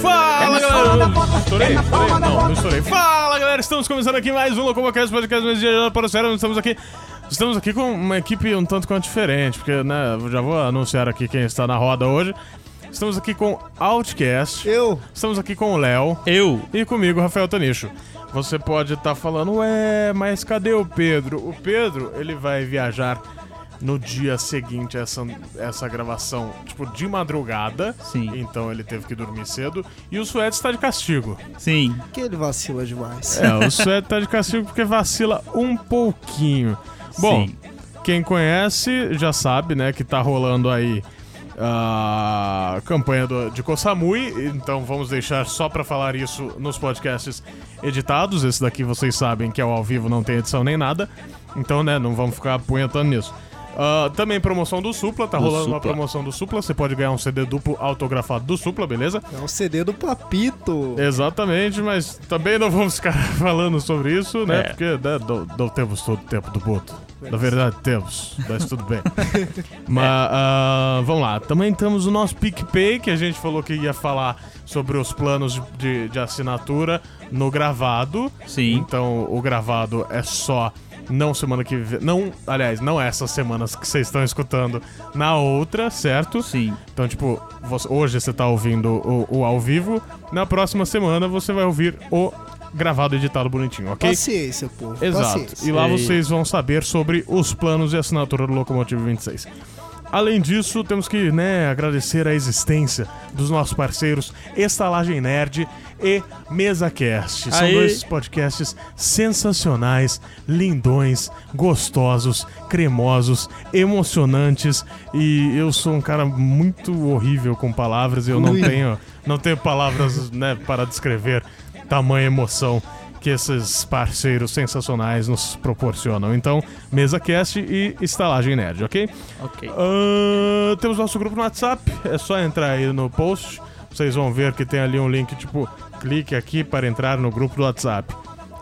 Fala galera! Estourei? Estourei? Não, não estourei. Fala galera! Estamos começando aqui mais um Locomocast Podcast mais dia para o cérebro. Estamos aqui. Estamos aqui com uma equipe um tanto quanto diferente, porque, né, já vou anunciar aqui quem está na roda hoje. Estamos aqui com Outcast. Eu. Estamos aqui com o Léo. Eu. E comigo, Rafael Tanicho. Você pode estar falando, ué, mas cadê o Pedro? O Pedro, ele vai viajar no dia seguinte a essa, essa gravação, tipo, de madrugada. Sim. Então ele teve que dormir cedo. E o Suede está de castigo. Sim. Que ele vacila demais. É, o Suede está de castigo porque vacila um pouquinho. Bom, Sim. quem conhece já sabe, né, que tá rolando aí a campanha do, de Kosamui, então vamos deixar só pra falar isso nos podcasts editados. Esse daqui vocês sabem que é o ao vivo, não tem edição nem nada. Então, né, não vamos ficar apunhetando nisso. Ah, também promoção do Supla, tá Do rolando uma Supla. promoção do Supla. Você pode ganhar um CD duplo autografado do Supla, beleza? É um CD do Papito. Exatamente, mas também não vamos ficar falando sobre isso, né? É. Porque né, não, não temos todo o tempo do mundo. Na verdade, temos, mas tudo bem. mas ah, vamos lá, também temos o nosso PicPay, que a gente falou que ia falar sobre os planos de, de assinatura no gravado. Sim. Então, o gravado é só não semana que vem. Não, aliás, não essas semanas que vocês estão escutando, na outra, certo? Sim. Então, tipo, você- hoje você tá ouvindo o, o ao vivo, na próxima semana você vai ouvir o gravado editado bonitinho, ok? Paciência, povo. Exato. Paciência. E lá Ei. vocês vão saber sobre os planos de assinatura do Locomotive 26. Além disso, temos que né, agradecer a existência dos nossos parceiros Estalagem Nerd e MesaCast. São Aê. dois podcasts sensacionais, lindões, gostosos, cremosos, emocionantes. E eu sou um cara muito horrível com palavras e eu não tenho, não tenho palavras né, para descrever tamanha emoção que esses parceiros sensacionais nos proporcionam. Então, MesaCast e Estalagem Nerd, ok? Ok. Ah, temos nosso grupo no WhatsApp, é só entrar aí no post. Vocês vão ver que tem ali um link tipo, clique aqui para entrar no grupo do WhatsApp.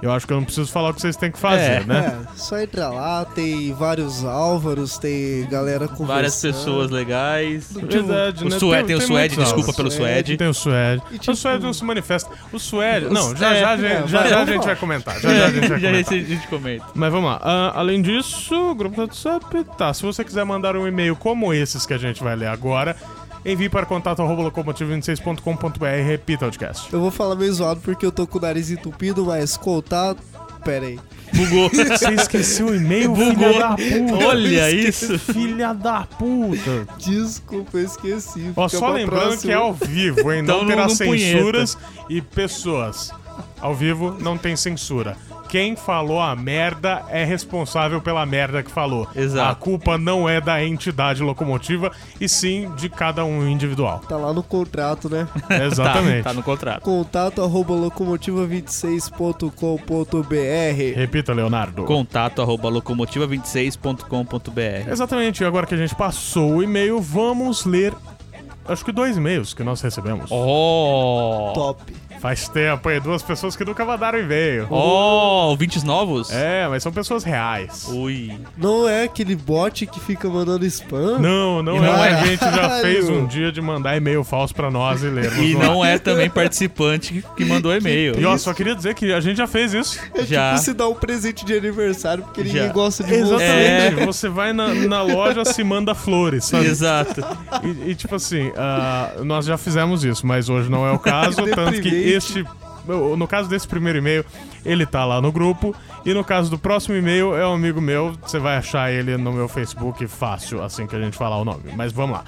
Eu acho que eu não preciso falar o que vocês têm que fazer, É. né? É, só entra lá, tem vários Álvaros, tem galera conversando. Várias pessoas legais. Verdade, O né? Suede, tem o Suede, desculpa pelo Suede. Tem o Suede. E, tipo, o Suede não se manifesta. O Suede. Não, já É, já, a gente- é, já, vai, já a gente vai comentar. Já já a gente vai Já comentar. a gente comenta. Mas vamos lá. Ah, além disso, o grupo do WhatsApp. Tá, se você quiser mandar um e-mail como esses que a gente vai ler agora, envie para contato arroba locomotivo26.com.br e repita o podcast. Eu vou falar meio zoado porque eu tô com o nariz entupido, mas contato. Pera aí. Bugou. Você esqueceu o e-mail, Bugou. filha da puta. Olha isso. Filha da puta. Desculpa, eu esqueci. Ó, Fica só lembrando próxima. que é ao vivo, hein? Então não terá não punheta. censuras e pessoas. Ao vivo não tem censura. Quem falou a merda é responsável pela merda que falou. Exato. A culpa não é da entidade locomotiva, e sim de cada um individual. Tá lá no contrato, né? Exatamente. Tá, tá no contrato. Contato arroba locomotiva26.com.br Repita, Leonardo. Contato arroba locomotiva26.com.br. Exatamente, e agora que a gente passou o e-mail, vamos ler. Acho que dois e-mails que nós recebemos. Oh! Top. Faz tempo aí, duas pessoas que nunca mandaram e-mail. Oh, ouvintes novos? É, mas são pessoas reais. Ui. Não é aquele bot que fica mandando spam? Não, não, E não é. é. A gente já fez um dia de mandar e-mail falso pra nós e lermos. E não é também participante que- mandou e-mail. E ó, só queria dizer que a gente já fez isso. É Já. tipo se dar um presente de aniversário porque ninguém Já. gosta de você. Exatamente. Você vai na, na loja, se manda flores, sabe? Exato. E, e, tipo assim, ah, nós já fizemos isso, mas hoje não é o caso. tanto que. Este. No caso desse primeiro e-mail, ele tá lá no grupo. E no caso do próximo e-mail, é um amigo meu. Você vai achar ele no meu Facebook fácil, assim que a gente falar o nome. Mas vamos lá.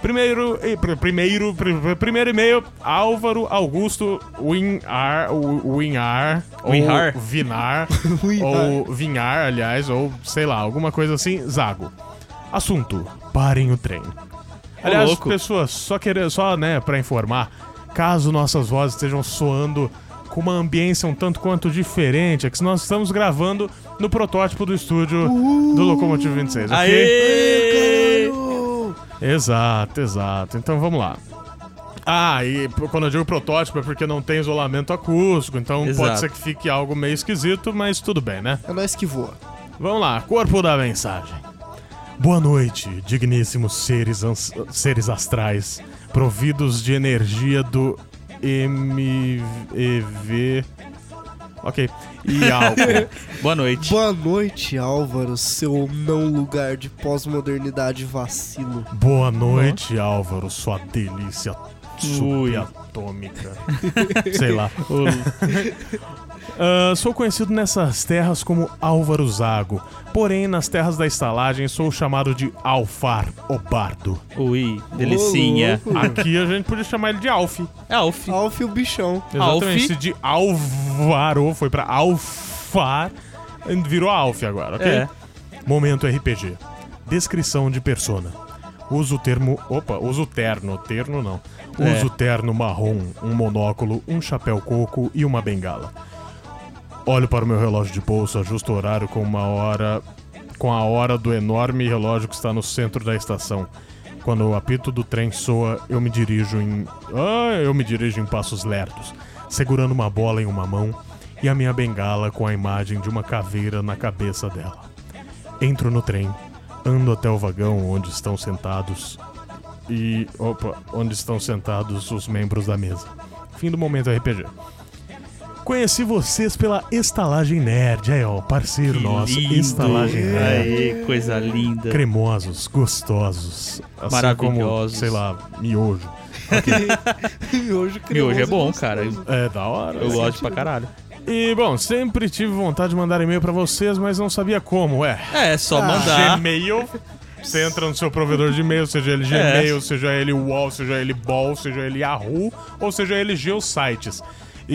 Primeiro, pr- primeiro, pr- primeiro e-mail, Álvaro Augusto Winar, Winar, ou Winhar? Vinar, Winhar. ou Vinhar, aliás, ou sei lá, alguma coisa assim, Zago. Assunto: parem o trem. Aliás, pessoas, só querer, só, né, pra informar, caso nossas vozes estejam soando com uma ambiência um tanto quanto diferente, é que nós estamos gravando no protótipo do estúdio do Locomotive 26, ok? Aê! Exato, exato. Então vamos lá. Ah, e quando eu digo protótipo é porque não tem isolamento acústico, então Exato. pode ser que fique algo meio esquisito, mas tudo bem, né? É nós que voa. Vamos lá, corpo da mensagem. Boa noite, digníssimos seres, seres astrais, providos de energia do MEV. Ok. E álcool. Boa noite. Boa noite, Álvaro, seu não lugar de pós-modernidade vacilo. Boa noite, Álvaro, sua delícia Ui. subatômica. Sei lá. Ah, sou conhecido nessas terras como Álvaro Zago, porém nas terras da estalagem sou chamado de Alfar, o Bardo. Ui, delicinha. Ô, louco. Aqui a gente podia chamar ele de Alf. Alf. Alf o bichão. Exatamente. Alf. Se de Alvaro foi pra Alfar, virou Alf agora, ok? É. Momento RPG. Descrição de persona. Uso o termo. Opa, uso o terno. Terno não. É. Uso terno marrom, um monóculo, um chapéu coco e uma bengala. Olho para o meu relógio de bolso, ajusto o horário com uma hora. com a hora do enorme relógio que está no centro da estação. Quando o apito do trem soa, eu me dirijo em. Ah, eu me dirijo em passos lerdos, segurando uma bola em uma mão e a minha bengala com a imagem de uma caveira na cabeça dela. Entro no trem, ando até o vagão onde estão sentados e. Opa, onde estão sentados os membros da mesa. Fim do momento RPG. Conheci vocês pela Estalagem Nerd, aí ó, parceiro Que nosso, lindo. Estalagem Nerd. Aê, coisa linda. Cremosos, gostosos, assim Maravilhosos. como, sei lá, miojo. Miojo, Miojo é bom, cara. É da hora. Eu gosto pra caralho. E bom, sempre tive vontade de mandar e-mail pra vocês, mas não sabia como, é. É, só Ah. mandar. Gmail. Você entra no seu provedor de e-mail, seja ele Gmail, seja ele Wall, seja ele Ball, seja ele Yahoo, ou seja ele Geosites.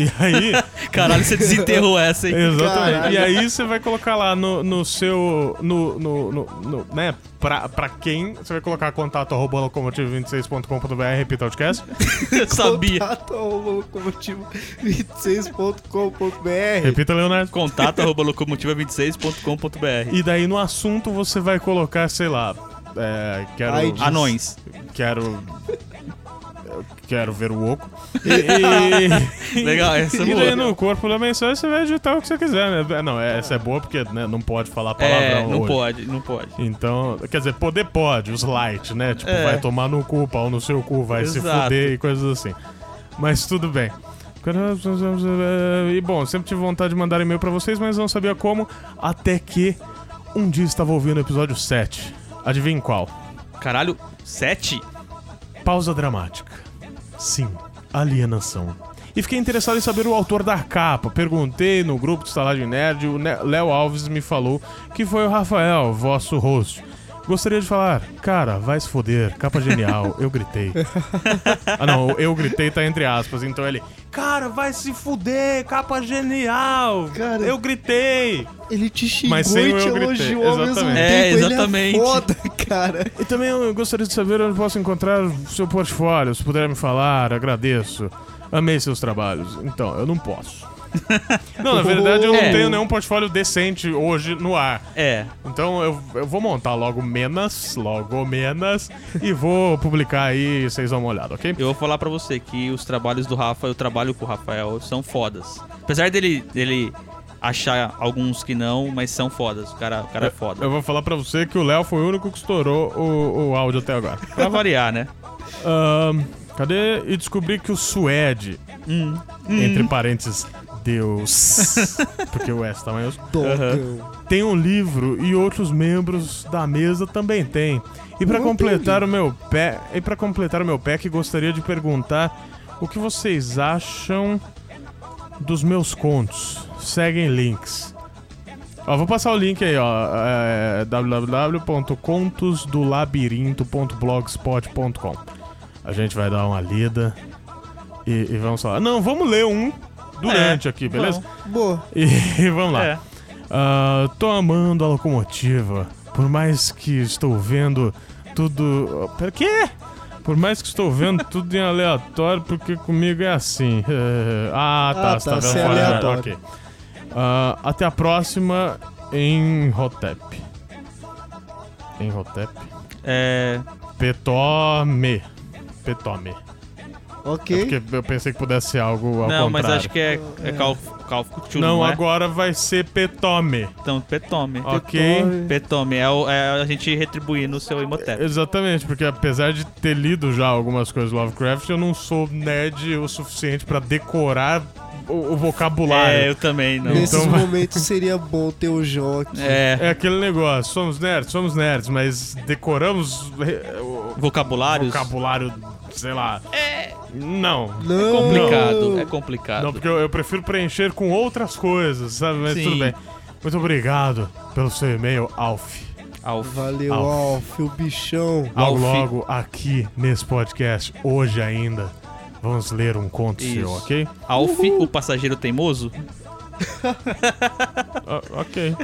E aí, Caralho, você desenterrou essa, hein? exatamente. Caralho. E aí você vai colocar lá no, no seu. No, no, no, no- né? Pra, pra quem, você vai colocar contato arroba locomotivo26.com.br, repita o podcast. Eu sabia. Contato arroba locomotivo 26.com.br. Repita, Leonardo. Contato arroba locomotiva26.com.br. E daí no assunto você vai colocar, sei lá. É, quero. Anões. Quero. Quero ver o oco. E, e- Legal, essa é e daí boa. no corpo da mensagem você vai editar o que você quiser, né? Não, essa é boa porque né, não pode falar palavrão É, não hoje. pode, não pode. Então, quer dizer, poder pode, os light, né? Tipo, É. vai tomar no cu, pau no seu cu, vai se Exato. fuder e coisas assim. Mas tudo bem. E bom, sempre tive vontade de mandar e-mail pra vocês, mas não sabia como, até que um dia estava ouvindo o episódio 7. Adivinha qual? Caralho, sete? Pausa dramática. Sim, alienação. E fiquei interessado em saber o autor da capa. Perguntei no grupo do Estalagem Nerd, o Léo Alves me falou que foi o Rafael, vosso host. Gostaria de falar, cara, vai se foder, capa genial, eu gritei. ah não, eu gritei tá entre aspas, então ele, cara, vai se fuder, capa genial, Cara, eu gritei. Ele te xingou Mas sem e te eu elogiou ao mesmo exatamente. tempo. É, Ele exatamente. é foda, cara. E também eu gostaria de saber onde posso encontrar o seu portfólio. Se puder me falar, agradeço. Amei seus trabalhos. Então, eu não posso. Não, na verdade eu não É. tenho nenhum portfólio decente hoje no ar. É. Então eu, eu vou montar logo menos, logo menos, e vou publicar aí e vocês dão uma olhada, ok? Eu vou falar pra você que os trabalhos do Rafa, eu trabalho com o Rafael, são fodas. Apesar dele, dele achar alguns que não, mas são fodas. O cara, o cara é foda. Eu vou falar pra você que o Léo foi o único que estourou o, o áudio até agora. Pra variar, né? Ahn, cadê? E descobri que o Suede, Hum. entre parênteses, Deus, porque o S tá maiúsculo, Dogão. tem um livro e outros membros da mesa também têm. E pra Não completar o meu pé, e para completar o meu pack, gostaria de perguntar o que vocês acham dos meus contos. Seguem links. Ó, vou passar o link aí, ó, é, www.contosdolabirinto.blogspot.com. A gente vai dar uma lida e, e vamos falar. Não, vamos ler um durante É, aqui, beleza? Boa. E, vamos lá. É. Ah, tô amando a locomotiva. Por mais que estou vendo tudo. Pera, quê? Por mais que estou vendo tudo em aleatório, porque comigo é assim. Ah, tá. Ah, você tá tá, vendo é fora. né? aleatório. Ok. Ah, até a próxima em Rotep. Em Rotep. É. Petome. Petome. É Ok. porque eu pensei que pudesse ser algo ao não, contrário. mas acho que é, é Call, of- Call of Cthulhu, Não, não, é? agora vai ser Petome. Então, Petome. Ok. Petome é, o- é a gente retribuir no seu Imhotep. Exatamente, porque apesar de ter lido já algumas coisas do Lovecraft, eu não sou nerd o suficiente pra decorar o, o vocabulário. É, eu também não. Nesses Então momentos seria bom ter o aqui. É, É aquele negócio, somos nerds, somos nerds, mas decoramos o vocabulários. vocabulário, sei lá. Não. Não. Complicado, é complicado. Não, porque eu, eu prefiro preencher com outras coisas, sabe? Mas Sim. tudo bem. Muito obrigado pelo seu e-mail, Alf. Alf. Valeu, Alf. Alf, o bichão. Logo, Alf. logo, aqui nesse podcast, hoje ainda, vamos ler um conto seu, Isso. ok? Alf, o passageiro teimoso? Ah, ok.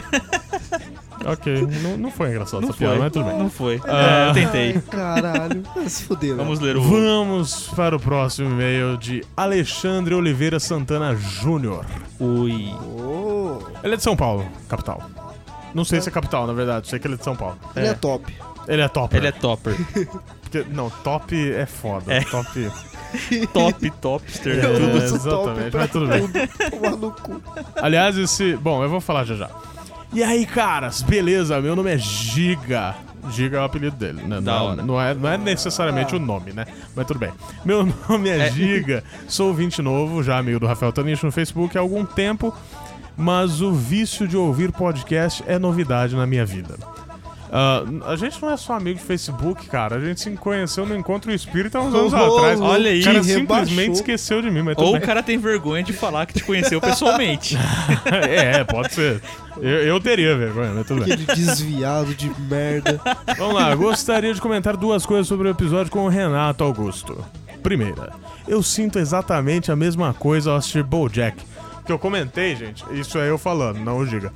ok. Não, não foi engraçado essa piada, mas tudo bem. Não foi. Ah. É, eu tentei. Caralho. Se fuder, né? Vamos ler o. Vamos para o próximo e-mail de Alexandre Oliveira Santana Júnior. Ui. Oh, Ele é de São Paulo, capital. Não sei se é capital, na verdade, sei que ele é de São Paulo. ele é top. Ele é top. Ele é topper. Porque, não, top é foda. É. Top. Top, topster, É, tudo. exatamente, pra mas tudo bem. Tomar no cu. Aliás, esse. Bom, eu vou falar já já. E aí, caras, beleza? Meu nome é Giga. Giga é o apelido dele, né? Da não, hora. não, é, não é necessariamente o nome, né? Mas tudo bem. Meu nome é, É. Giga, sou ouvinte novo, já amigo do Rafael Tanicho no Facebook há algum tempo, mas o vício de ouvir podcast é novidade na minha vida. Ah, a gente não é só amigo de Facebook, cara. A gente se conheceu no Encontro Espírita há uns anos Oh, atrás. olha aí, O cara rebaixou. simplesmente esqueceu de mim, mas tudo Ou bem. o cara tem vergonha de falar que te conheceu pessoalmente. é, pode ser. Eu, eu teria vergonha, mas tudo bem. Aquele desviado de merda. Vamos lá, gostaria de comentar duas coisas sobre o episódio com o Renato Augusto. Primeira, eu sinto exatamente a mesma coisa ao assistir BoJack. Que eu comentei, gente, isso é eu falando, não o Giga.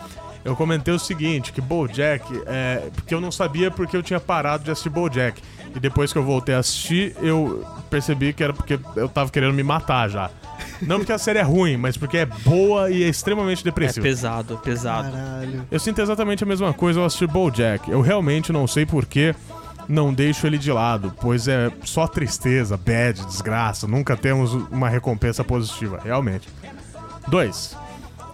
Eu comentei o seguinte, que BoJack, é, porque eu não sabia porque eu tinha parado de assistir BoJack. E depois que eu voltei a assistir, eu percebi que era porque eu tava querendo me matar já. Não porque a série é ruim, mas porque é boa e é extremamente É depressiva. pesado, é pesado. Caralho. Eu sinto exatamente a mesma coisa ao assistir BoJack. Eu realmente não sei por que não deixo ele de lado, pois é só tristeza, bad, desgraça. Nunca temos uma recompensa positiva, realmente. 2.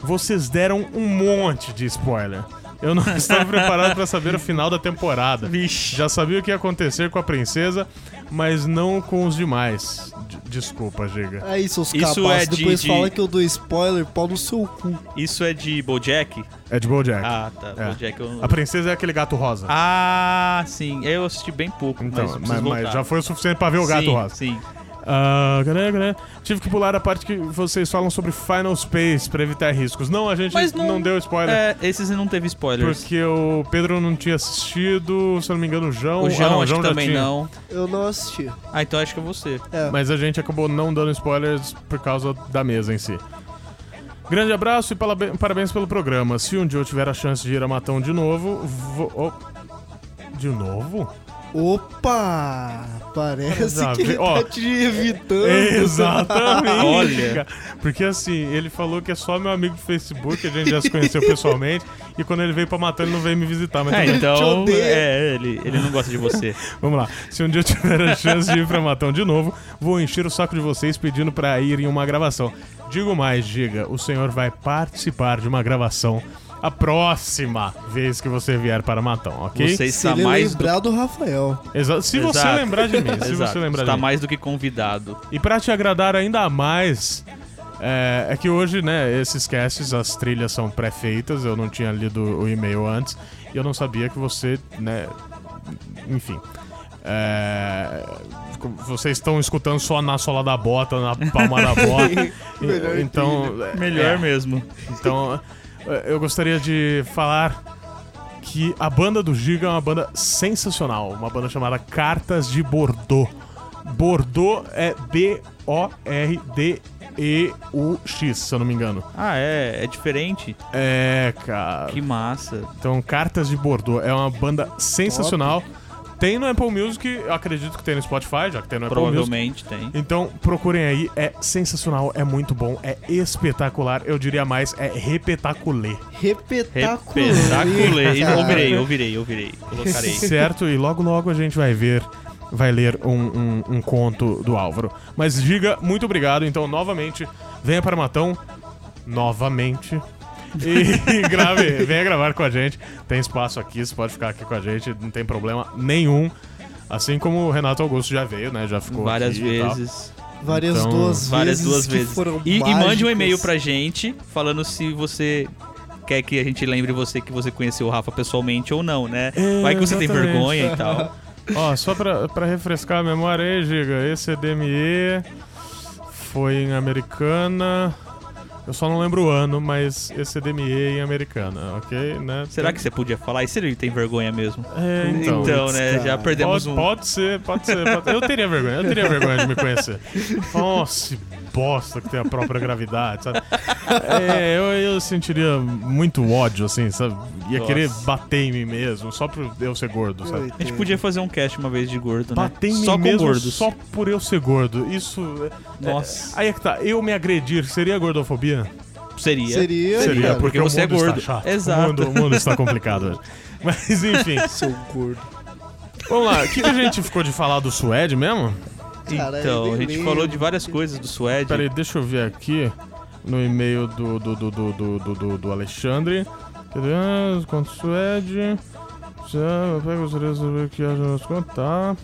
Vocês deram um monte de spoiler. Eu não estava preparado para saber o final da temporada. Vixe. Já sabia o que ia acontecer com a princesa, mas não com os demais. D- desculpa, Giga. Aí, seus Isso capaços. é de- Depois de- fala que eu dou spoiler, pau no seu cu. Isso é de Bojack? É de BoJack. Ah, tá. É. Bojack eu... A princesa é aquele gato rosa. Ah, sim. Eu assisti bem pouco, então, mas, mas, mas já foi o suficiente para ver o gato sim, rosa. Sim. Ah, cadê? Tive que pular a parte que vocês falam sobre Final Space pra evitar riscos. Não, a gente não, não- deu spoiler. É, esses não teve spoilers. Porque o Pedro não tinha assistido, se eu não me engano, o João. O ah, João não, o acho João também tinha. não. Eu não assisti. Ah, então acho que é você. É. Mas a gente acabou não dando spoilers por causa da mesa em si. Grande abraço e parabéns pelo programa. Se um dia eu tiver a chance de ir a Matão de novo, vou. oh, De novo? Opa! Parece Já que ele ó, tá te evitando. Exatamente. Olha. Porque assim, ele falou que é só meu amigo do Facebook, a gente já se conheceu pessoalmente, e quando ele veio pra matar, ele não veio me visitar. Mas É, tudo bem. então. odeia. É, ele, ele não gosta de você. Vamos lá. Se um dia eu tiver a chance de ir pra Matão de novo, vou encher o saco de vocês pedindo pra ir em uma gravação. Digo mais, diga, o senhor vai participar de uma gravação a próxima vez que você vier para Matão, ok? Você Se está ele mais do... lembrar do Rafael. Exa- se você Exato. lembrar de mim, se Exato. você lembrar está de mim. mais do que convidado. E pra te agradar ainda mais, é, é que hoje, né, esses casts, as trilhas são pré-feitas, eu não tinha lido o e-mail antes, e eu não sabia que você, né, enfim. É, vocês estão escutando só na sola da bota, na palma da bota. Melhor então, é, Melhor é, mesmo. então, eu gostaria de falar que a banda do Giga é uma banda sensacional, uma banda chamada Cartas de Bordeaux. Bordeaux é B-O-R-D-E-U-X, se eu não me engano. Ah, é. É diferente. É, cara. Que massa. Então, Cartas de Bordeaux é uma banda sensacional. Tem no Apple Music, eu acredito que tem no Spotify, já que tem no Apple Music. Provavelmente tem. Então, procurem aí, é sensacional, é muito bom, é espetacular, eu diria mais, é repetaculê. Repetaculê. Repetaculê. cara. Ouvirei, ouvirei, ouvirei. Colocarei. Certo? E logo logo a gente vai ver vai ler um, um- um conto do Álvaro. Mas diga muito obrigado, então, novamente, venha para Matão, novamente. E grave, venha gravar com a gente. Tem espaço aqui, você pode ficar aqui com a gente, não tem problema nenhum. Assim como o Renato Augusto já veio, né? Já ficou Várias aqui e tal. vezes. Várias Então, duas Várias vezes duas que vezes. foram E, e mande um e-mail pra gente falando se você quer que a gente lembre você que você conheceu o Rafa pessoalmente ou não, né? É, Vai que você tem exatamente. vergonha e tal. Ó, só pra, pra refrescar a memória aí, Giga, esse DME foi em Americana. Eu só não lembro o ano, mas esse DME em Americana, ok? Né? Será que você podia falar isso? Ele tem vergonha mesmo. É, então. Então, né? Já perdemos Pode, um. pode ser, pode ser. pode- Eu teria vergonha, eu teria vergonha de me conhecer. Nossa, bosta que tem a própria gravidade, sabe? É, eu, eu sentiria muito ódio, assim, sabe? Ia Nossa. querer bater em mim mesmo, só por eu ser gordo, sabe? A gente podia fazer um cast uma vez de gordo, né? Bater em mim Só com mesmo gordos. só por eu ser gordo. Isso. é- Nossa. Aí é que tá, eu me agredir, seria gordofobia? Seria. Seria, Seria, cara. porque o você é mundo está gordo. chato. Exato. O mundo, o mundo está complicado hoje. Mas enfim, Seu gordo. vamos lá. O que, que a gente ficou de falar do Suede mesmo? Cara, Então, eu a gente lembro. falou de várias coisas do Suede. Peraí, deixa eu ver aqui no e-mail do, do, do, do, do, do, do- do Alexandre. Quanto Suede? Já, pega os três sobre o que a gente contar.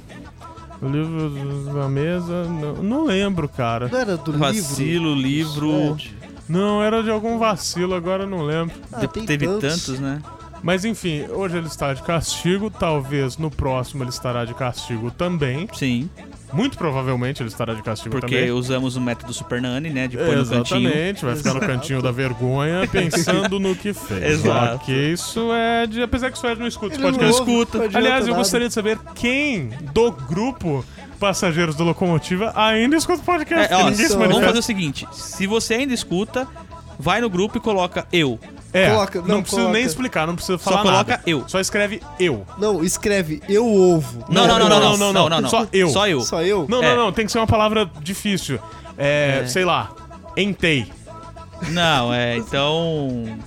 O livro da mesa. Não, não lembro, cara. Não era do Vacilo, livro. Suede? Não, era de algum vacilo, agora eu não lembro. Ah, De- teve tantos. tantos, né? Mas enfim, hoje ele está de castigo, talvez no próximo ele estará de castigo também. Sim. Muito provavelmente ele estará de castigo Porque também. usamos o método Super Nani, né? De pôr no cantinho. Exatamente, vai ficar no cantinho da vergonha pensando no que fez. Exato. Ok, isso é de. Apesar que o Suede não escuta esse Ele podcast. não escuta. Aliás, eu nada. gostaria de saber quem do grupo Passageiros do Locomotiva ainda escuta o podcast. É, ó, porque só- vamos fazer o seguinte: se você ainda escuta, vai no grupo e coloca eu. É, Coloca- não, não, precisa coloca. nem explicar, não precisa Só falar coloca nada. eu. Só escreve eu. Não, escreve eu ovo. Não, não, não, não, não, não, não, não, não. Só eu. Só eu. Só eu? Não, É. não, não, tem que ser uma palavra difícil. É, É. sei lá, entei. Não, é, então.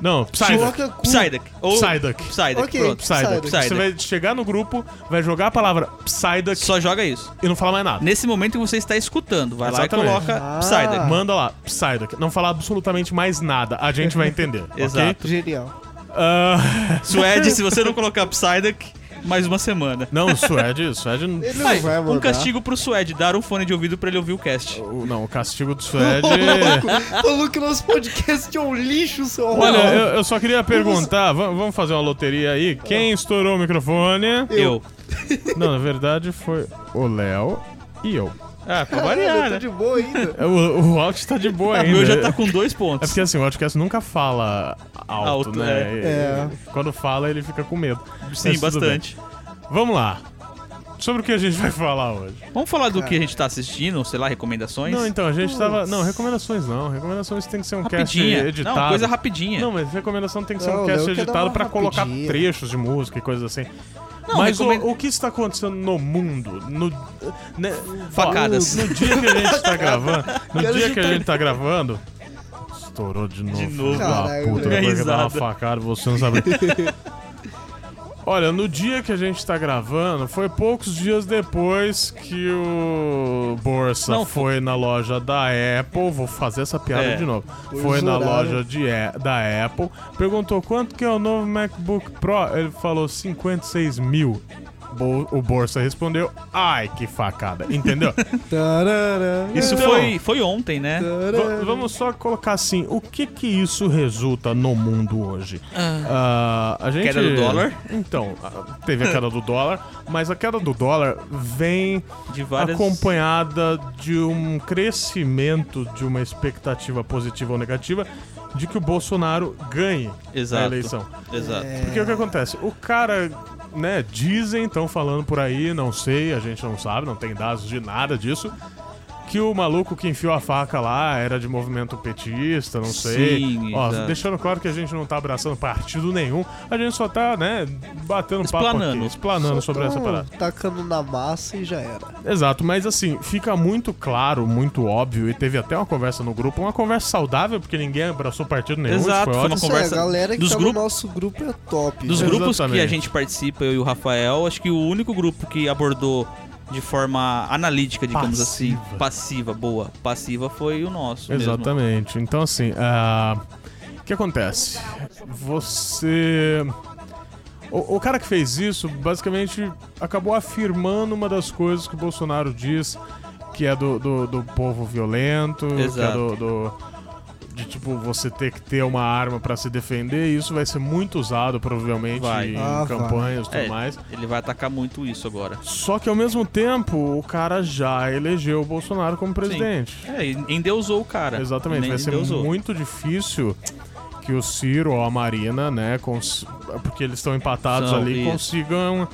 Não, Psyduck. Coloca. Psyduck. Ou Psyduck. Psyduck, Ok. pronto. Psyduck. Psyduck. Você vai chegar no grupo, vai jogar a palavra Psyduck Só joga isso. e não falar mais nada. Nesse momento que você está escutando, vai Exatamente. lá e coloca Ah. Psyduck. Manda lá, Psyduck. Não falar absolutamente mais nada. A gente vai entender. ok? Exato. Genial. Ah, Suede, se você não colocar Psyduck, mais uma semana. não, o Suede, o Suede. Ele não Ai, vai um castigo pro Suede, dar um fone de ouvido pra ele ouvir o cast. o- Não, o castigo do Suede. Falou que nosso podcast é um lixo, seu Olha, eu, eu só queria perguntar, va- vamos fazer uma loteria aí. Quem estourou o microfone? Eu. Não, na verdade foi o Léo e eu. Ah, pra variar, eu tô né? de boa ainda. É, O, o Alt tá de boa O ainda. meu já tá com dois É pontos. porque assim, o Outcast nunca fala alto, Alto, né? é. E- É. Quando fala, ele fica com medo. Sim, Mas tudo bastante. bem. Vamos lá. Sobre o que a gente vai falar hoje. Vamos falar do que a gente tá assistindo, sei lá, recomendações? Não, então, a gente Putz. tava. Não, recomendações não. Recomendações tem que ser um cast rapidinha. editado. Não, coisa rapidinha. Não, mas recomendação tem que ser Não, um cast dar editado uma pra colocar rapidinha. trechos de música e coisas assim. Não, mas recomenda- o, o que está acontecendo no mundo? No, né, Facadas. ó, No, dia que a gente tá gravando. No Quero dia que a gente tá gravando. Estourou de novo. De novo. Caralho, puta, que dá uma facada, você não sabe. Olha, no dia que a gente tá gravando, foi poucos dias depois que o Borsa Não, foi na loja da Apple. Vou fazer essa piada É. de novo. Pois foi na horário. loja de, da Apple, perguntou quanto que é o novo MacBook Pro. Ele falou 56 mil. Bo- O Borsa respondeu, ai que facada, entendeu? Isso Então- foi, foi ontem, né? vamos só colocar assim, o que que isso resulta no mundo hoje? Ah, a gente... Queda do dólar? Então, teve a queda do dólar, mas a queda do dólar vem De várias. acompanhada de um crescimento de uma expectativa positiva ou negativa de que o Bolsonaro ganhe Exato. a eleição. Exato. É. Porque o que acontece? O cara, né, dizem, estão falando por aí, não sei, a gente não sabe, não tem dados de nada disso. Que o maluco que enfiou a faca lá era de movimento petista, não sei. Sim, Ó, exato. deixando claro que a gente não tá abraçando partido nenhum, a gente só tá, né, batendo papo Explanando. aqui, explanando Só sobre tão essa parada. Tacando na massa e já era. Exato, mas assim, fica muito claro, muito óbvio, e teve até uma conversa no grupo, uma conversa saudável, porque ninguém abraçou partido nenhum, Exato, foi foi uma conversa é, a galera que dos tá grupos- no nosso grupo é top. Dos né? grupos que a Exatamente. gente participa, eu e o Rafael, acho que o único grupo que abordou de forma analítica, digamos Passiva. assim. Passiva, boa. Passiva foi o nosso. mesmo. Exatamente. Então, assim, ah, o que acontece? Você. O, o cara que fez isso, basicamente, acabou afirmando uma das coisas que o Bolsonaro diz, que é do, do, do povo violento, que é Exato. do, do- De, tipo, você ter que ter uma arma pra se defender, e isso vai ser muito usado, provavelmente, Vai. em Ah, campanhas e tudo É, mais. ele vai atacar muito isso agora. Só que ao mesmo tempo, o cara já elegeu o Bolsonaro como presidente. É, e endeusou o cara. Exatamente, Nem vai ser endeusou. muito difícil que o Ciro ou a Marina, né, cons- porque eles estão empatados São, ali, isso. consigam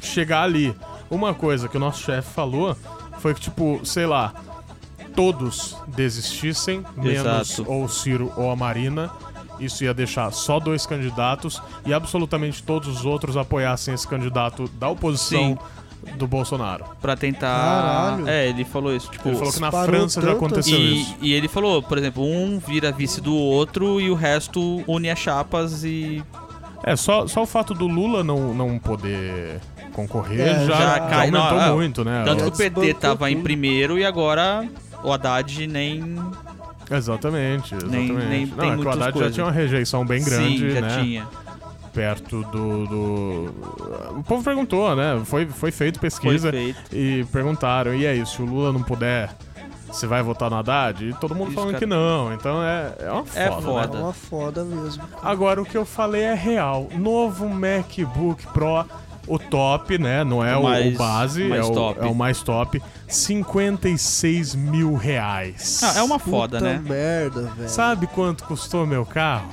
chegar ali. Uma coisa que o nosso chefe falou foi que, tipo, sei lá, todos desistissem, menos Exato. ou o Ciro ou a Marina. Isso ia deixar só dois candidatos e absolutamente todos os outros apoiassem esse candidato da oposição do Bolsonaro. Pra tentar. Caralho. É, ele falou isso. Tipo, Ele falou que na Disparou França já tanto aconteceu E, isso. e ele falou, por exemplo, um vira vice do outro e o resto une as chapas e É, só, só o fato do Lula não, não poder concorrer É, já, já já cai, aumentou não, é, muito, né? Tanto que o PT tava em tudo. primeiro e agora o Haddad nem. Exatamente, exatamente. nem não, tem é que o Haddad já coisas. tinha uma rejeição bem grande, Sim, já né? tinha. Perto do, do... O povo perguntou, né? Foi, foi feito Foi pesquisa feito. e perguntaram, e aí, se o Lula não puder, você vai votar no Haddad? E todo mundo Isso, falando cara. que não. Então é, é uma foda, É né? foda. É uma foda mesmo. Agora, o que eu falei é real. Novo MacBook Pro, o top, né? Não é O mais- o base, mais é, o, top. é o mais top. 56 mil reais. Ah, é uma foda, Puta né? merda, velho. Sabe quanto custou meu carro?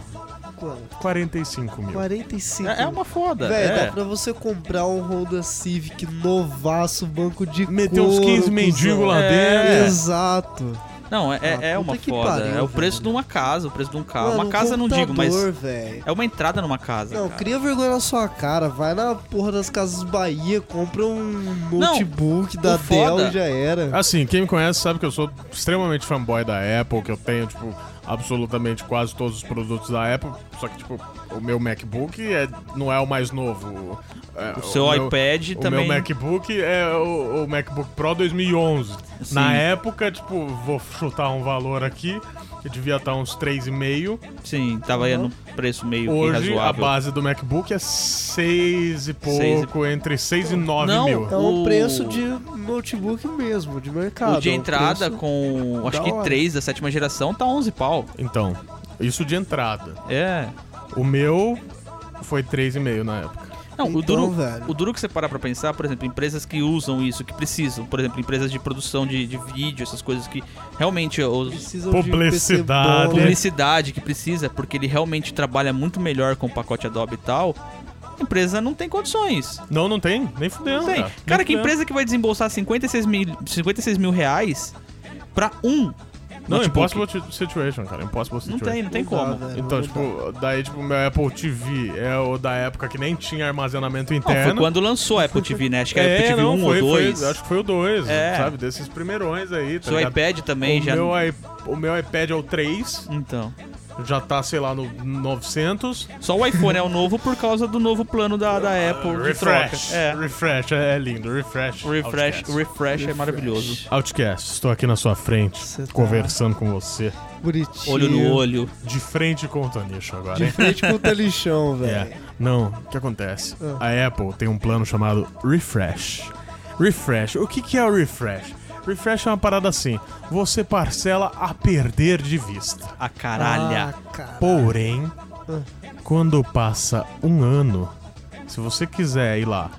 Quanto? 45 mil. 45. É, é uma foda. Velho, é. dá pra você comprar um Honda Civic novaço, banco de Meter uns couro, 15 mendigos lá É. dentro. Exato. Não, é, é- Ah, é uma que foda. pariu, é o preço velho. de uma casa, o preço de um carro. Mano, uma um casa não digo, mas velho. é uma entrada numa casa. Não, cara. cria vergonha na sua cara. Vai na porra das casas Bahia, compra um notebook da o foda- Dell e já era. Assim, quem me conhece sabe que eu sou extremamente fanboy da Apple, que eu tenho, tipo, absolutamente quase todos os produtos da Apple. Só que, tipo, o meu MacBook é, não é o mais novo. É, O seu meu- iPad O também. meu MacBook é o, o MacBook Pro 2011. Sim. Na época, tipo, vou chutar um valor aqui, que devia estar uns 3,5. Sim, tava aí no preço meio Hoje, a razoável. base do MacBook é 6 e pouco, Seis e- entre 6 e 9 Não, mil. É um o- preço de notebook mesmo, de mercado. O de é entrada preço- com, acho da que hora. 3 da sétima geração tá 11 pau. Então, isso de entrada. É. O meu foi 3,5 na época. Não, o Então, duro, velho. o duro que você parar pra pensar, por exemplo, empresas que usam isso, que precisam, por exemplo, empresas de produção de, de vídeo, essas coisas que realmente os, Precisam de um Publicidade. PC bom, né? publicidade que precisa, porque ele realmente trabalha muito melhor com o pacote Adobe e tal, a empresa não tem condições. Não, não tem, nem fudendo. Não tem. Cara, que empresa que vai desembolsar 56 mil, 56 mil reais pra um Não, notebook? impossible situation, cara. Impossible Não situation. tem, não tem Não dá, como. velho, Então, não tipo, daí, tipo, meu Apple TV é o da época que nem tinha armazenamento Não, interno. foi quando lançou a Apple TV, né? Acho que a Apple é, TV não, 1 foi, ou foi- 2. acho que foi o 2, É. sabe? Desses primeirões aí, tá Seu ligado? iPad também o já. Meu, o meu iPad é o 3, Então. Já tá, sei lá, no 900. Só o iPhone é o novo por causa do novo plano da, da Apple de refresh. troca. É. Refresh, é, é lindo. Refresh. Refresh, Outcast. refresh é maravilhoso. Outcast, estou aqui na sua frente, tá- conversando com você. Bonitinho. Olho no olho. De frente com o Tonicho agora, De hein? frente com o telichão, velho. É. Não, o que acontece? Ah. A Apple tem um plano chamado Refresh. Refresh. O que, que é o Refresh? Refresh é uma parada assim. Você parcela a perder de vista. A caralha. Ah, cara. Porém, quando passa um ano, se você quiser ir lá,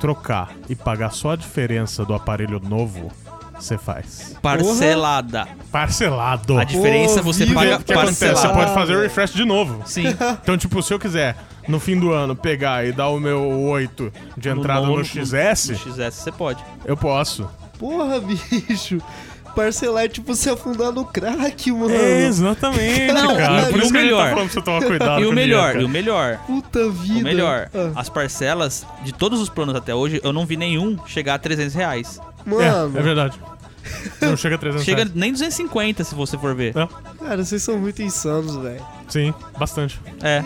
trocar e pagar só a diferença do aparelho novo, você faz. Parcelada. Parcelado. A diferença você paga O que acontece? Você pode fazer o refresh de novo. Sim. Então, tipo, se eu quiser, no fim do ano, pegar e dar o meu 8 de entrada no, nono- XS, No XS você pode. eu posso. Porra, bicho. Parcelar é tipo se afundar no crack, mano. É, exatamente, Não, cara. Por isso o que melhor? tá falando pra você tomar cuidado E o melhor, dinheiro, e o melhor. Puta vida. O melhor. Ah, As parcelas de todos os planos até hoje, eu não vi nenhum chegar a 300 reais. Mano, É, é verdade. Não chega a 300 Chega reais. nem 250 se você for ver. É, cara, vocês são muito insanos, velho. sim, bastante. É.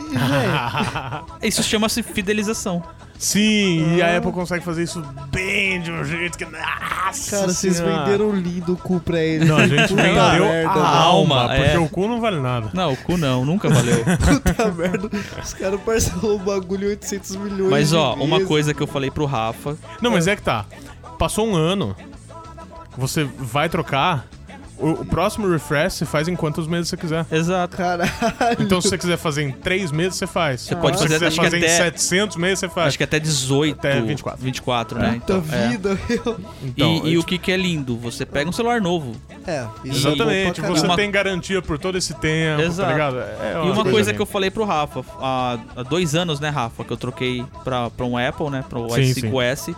Isso chama-se fidelização. Sim, e a Ah. Apple consegue fazer isso bem de um jeito que. Nossa Cara, vocês Senhora. venderam lindo o cu pra ele. Não, a gente vendeu merda, a alma, porque é. o cu não vale nada. Não, o cu não, nunca valeu. Puta merda. Os caras parcelou o bagulho em 800 milhões Mas de ó, uma vezes. coisa que eu falei pro Rafa. Não, mas é que tá. Passou um ano, você vai trocar, o, o próximo refresh você faz em quantos meses você quiser. Exato. Caralho. Então, se você quiser fazer em 3 meses, você faz. Você pode se fazer, você quiser fazer em até- 700 meses, você faz. Acho que até 18. Até 24. 24, né? Puta Então, é. vida, meu. Então, e e é o que, que é lindo? Você pega um celular novo. É, é Exatamente, você Uma- tem garantia por todo esse tempo, Exato. tá ligado? É E uma coisa coisa que eu falei pro Rafa, há, há dois anos, né, Rafa, que eu troquei pra, pra um Apple, né, pro Sim, i5S,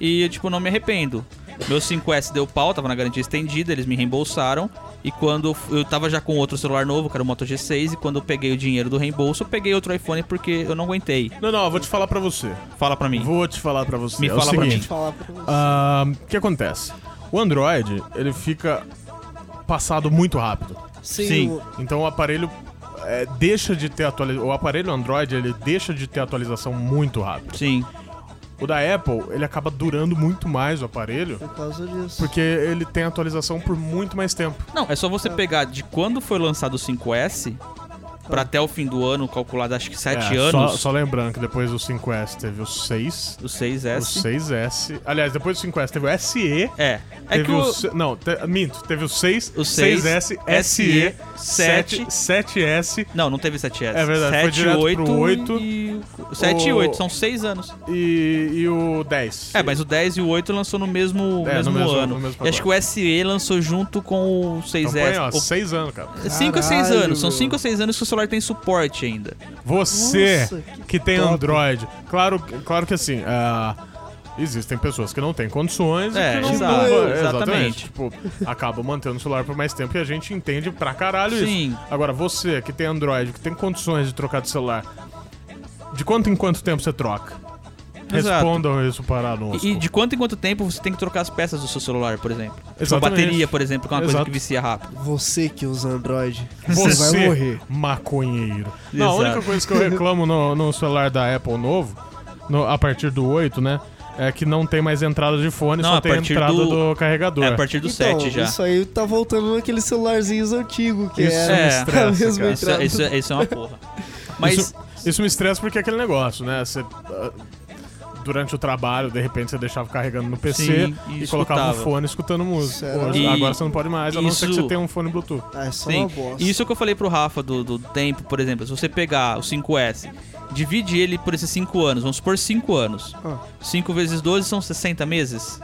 e, tipo, não me arrependo. Meu 5S deu pau, tava na garantia estendida, eles me reembolsaram, e quando eu- tava já com outro celular novo, que era o Moto G6, e quando eu peguei o dinheiro do reembolso, eu peguei outro iPhone porque eu não aguentei. Não, não, eu vou te falar pra você. Fala pra mim. Vou te falar pra você. Me é o fala pra seguinte, mim. pra você. ah, O que acontece? O Android, ele fica passado muito rápido. Sim, sim. o- Então o aparelho é, deixa de ter atualização. O aparelho Android, ele deixa de ter atualização muito rápido. Sim. O da Apple, ele acaba durando muito mais o aparelho. por causa disso. Porque ele tem atualização por muito mais tempo. Não, é só você pegar de quando foi lançado o 5S pra até o fim do ano, calculado acho que 7 É, anos, Só, só lembrando que depois do 5S teve o 6, o o 6S. 6S. Aliás, depois do 5S teve o SE. É. É teve que o. o, Não, te- minto. Teve o 6, O 6, 6S, SE, SE, 7, 7S Não, não teve 7S. É verdade, foi 7, direto 8 pro 8. e... 7 e O- 8, são 6 anos. e, e o 10. É, mas o 10 e o 8 lançou no mesmo, É, mesmo no mesmo- ano. no mesmo e acho que o SE lançou junto com o 6S. Então põe, ó, O- 6 anos, cara. 5 a 6 Caralho, anos. São meu. 5 a 6 anos que o celular tem suporte ainda. Você Nossa, que, que tem top. Android, claro, claro que assim, ah, existem pessoas que não têm condições É, e que não, exato, não- exatamente. exatamente. Tipo, acabam mantendo o celular por mais tempo e a gente entende pra caralho Sim. isso. Agora, você que tem Android, que tem condições de trocar de celular, de quanto em quanto tempo você troca? Exato. Respondam isso para nós. E, e de quanto em quanto tempo você tem que trocar as peças do seu celular, por exemplo? Tipo, a bateria, por exemplo, que é uma coisa Exato. que vicia rápido. Você que usa Android, Você, você vai morrer. maconheiro. Não, a Exato. única coisa que eu reclamo no, no celular da Apple novo, no- a partir do 8, né? É que não tem mais entrada de fone, Não, só a tem entrada do, do- carregador. É a partir do então, 7 já. Isso aí tá voltando naqueles celularzinhos antigos, que Isso era me a estressa, mesma cara. Isso, entrada. isso, isso é uma porra. Mas Isso, isso me estressa porque é aquele negócio, né? Você, ah, durante o trabalho, de repente você deixava carregando no PC Sim, e e colocava o fone escutando música. Hoje- E agora você não pode mais, a não ser que isso- você tenha um fone Bluetooth. Ah, é só Sim, uma bosta. isso que eu falei pro Rafa do, do tempo, por exemplo, se você pegar o 5S, divide ele por esses 5 anos, vamos supor 5 anos. Ah. 5 vezes 12 são 60 meses.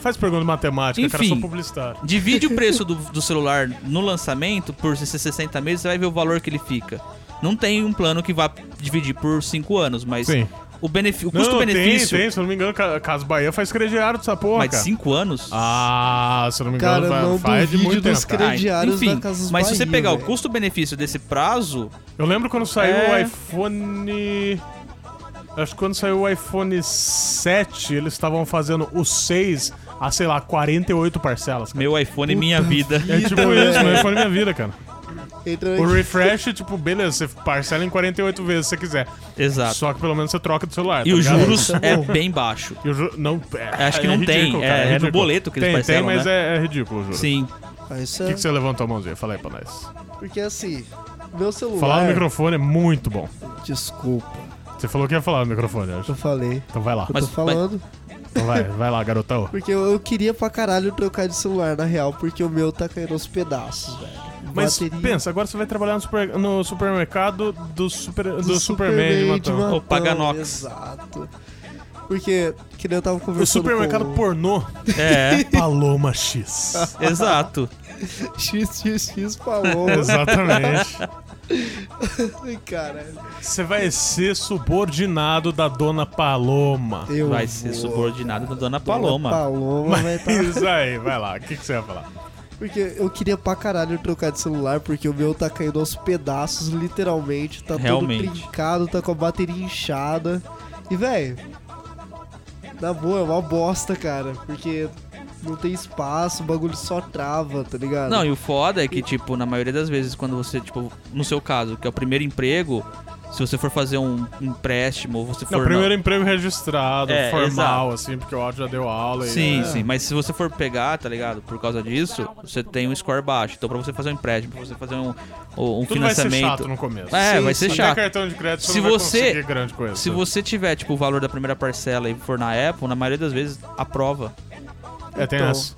Faz pergunta matemática, cara, Enfim. sou publicitário. Divide o preço do, do celular no lançamento por esses 60 meses, você vai ver o valor que ele fica. Não tem um plano que vá dividir por 5 anos, mas Sim. O, benefi- o custo-benefício. tem, tem, se eu não me engano, Ca- Casa Bahia faz crediário dessa porra, Mas cara. 5 anos? Ah, se eu não me engano, Cara, não faz de muito dos tempo. Ah, enfim, da Casas mas se você Bahia, pegar o velho. custo-benefício desse prazo, Eu lembro quando saiu É. o iPhone. Acho que quando saiu o iPhone 7, eles estavam fazendo o 6 a, sei lá, 48 parcelas. cara. meu iPhone e minha Puta vida. É tipo Vida, isso, meu iPhone é minha vida, cara. Entra O refresh, tipo, beleza, você parcela em 48 vezes se você quiser. Exato. Só que pelo menos você troca do celular. E tá os ligado? juros é é bem baixo. E o ju- não, é, Acho que não tem, ridículo, é- cara, é no ridículo. boleto que eles tem, parcelam, Tem, mas né? é, é ridículo o juro. Sim. Ah, isso O é... que, que você levantou a mãozinha? Fala aí pra nós. Porque assim, meu celular... Falar no microfone é muito bom. Desculpa, Você falou que ia falar no microfone, eu acho. eu falei. Então vai lá. Eu Mas- tô falando. Então vai, vai lá, garotão. Porque eu, eu queria pra caralho trocar de celular, na real, porque o meu tá caindo aos pedaços, velho. Mas Bateria- pensa, agora você vai trabalhar no, super- no supermercado do, super, do, do Superman de Matão. Matão, Ou Paganox. Exato. Porque, que nem eu tava O conversando supermercado com... pornô É, Paloma X. exato. XXX falou. Exatamente. Ai, Caralho. Você vai ser subordinado da dona Paloma. Eu Vai ser vou. subordinado da Dona Dona Paloma. Paloma vai tá... Isso aí, vai lá. O que, que você vai falar? Porque eu queria pra caralho trocar de celular, porque o meu tá caindo aos pedaços, literalmente. Tá Realmente. todo trincado, tá com a bateria inchada. E, velho, na boa, é uma bosta, cara. Porque não tem espaço, o bagulho só trava, tá ligado? Não, e o foda é que, tipo, na maioria das vezes, quando você, tipo, no seu caso, que é o primeiro emprego, Se você for fazer um empréstimo, ou você for. Não, primeiro emprego registrado, É, formal, assim, porque o áudio já deu aula. e- Sim, é. sim, mas se você for pegar, tá ligado? Por causa disso, você tem um score baixo. Então, pra você fazer um empréstimo, pra você fazer um, um Tudo vai ser financiamento. chato no começo. É, Sim, vai ser chato. cartão de crédito você Se não vai você- grande coisa. Se você tiver, tipo, o valor da primeira parcela e for na Apple, na maioria das vezes aprova. É, tem Então. essa.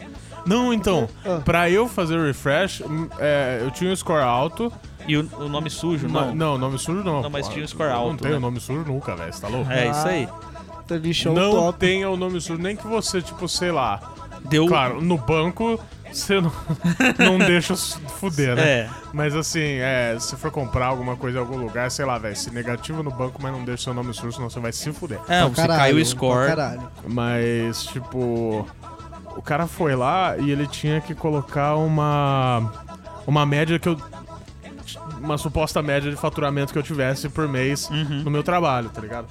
Não, então, Ah. pra eu fazer o refresh, hum, é, eu tinha um score alto. E o, o nome sujo, não. Não, nome sujo não. Não, mas tinha um score Eu Não alto, tenho né? nome sujo nunca, velho, você tá louco? É isso aí. Tá lixão não top. tenha o nome sujo, nem que você, tipo, sei lá. Deu. Claro, no banco você não, não deixa fuder, né? É. Mas assim, é, se for comprar alguma coisa em algum lugar, sei lá, velho, se negativo no banco, mas não deixa seu nome sujo, senão você vai se fuder. É, Pra você caralho, caiu o score. Caralho. Mas, tipo, o cara foi lá e ele tinha que colocar uma uma média que eu uma suposta média de faturamento que eu tivesse por mês Uhum. no meu trabalho, tá ligado?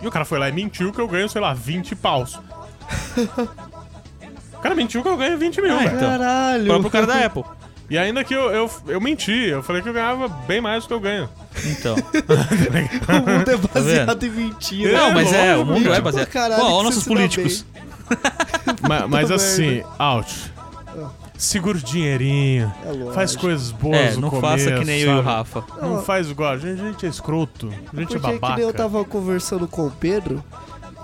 E o cara foi lá e mentiu que eu ganho, sei lá, 20 paus. o cara mentiu que eu ganho 20 mil, Ah, velho. então. Caralho. O próprio cara da Apple. E ainda que eu, eu, eu menti, eu falei que eu ganhava bem mais do que eu ganho. Então. O mundo é baseado vendo? em mentira. Não, mas é, o mundo é cara. baseado. Pra caralho ó, você nossos políticos. Ma- mas Puta assim, out. Segura o dinheirinho. É lógico. Faz coisas boas É, no não começo, faça que nem eu e o sabe? Rafa. Não Não. faz igual. A gente, a gente é escroto. A gente é Porque que babaca. nem eu tava conversando com o Pedro,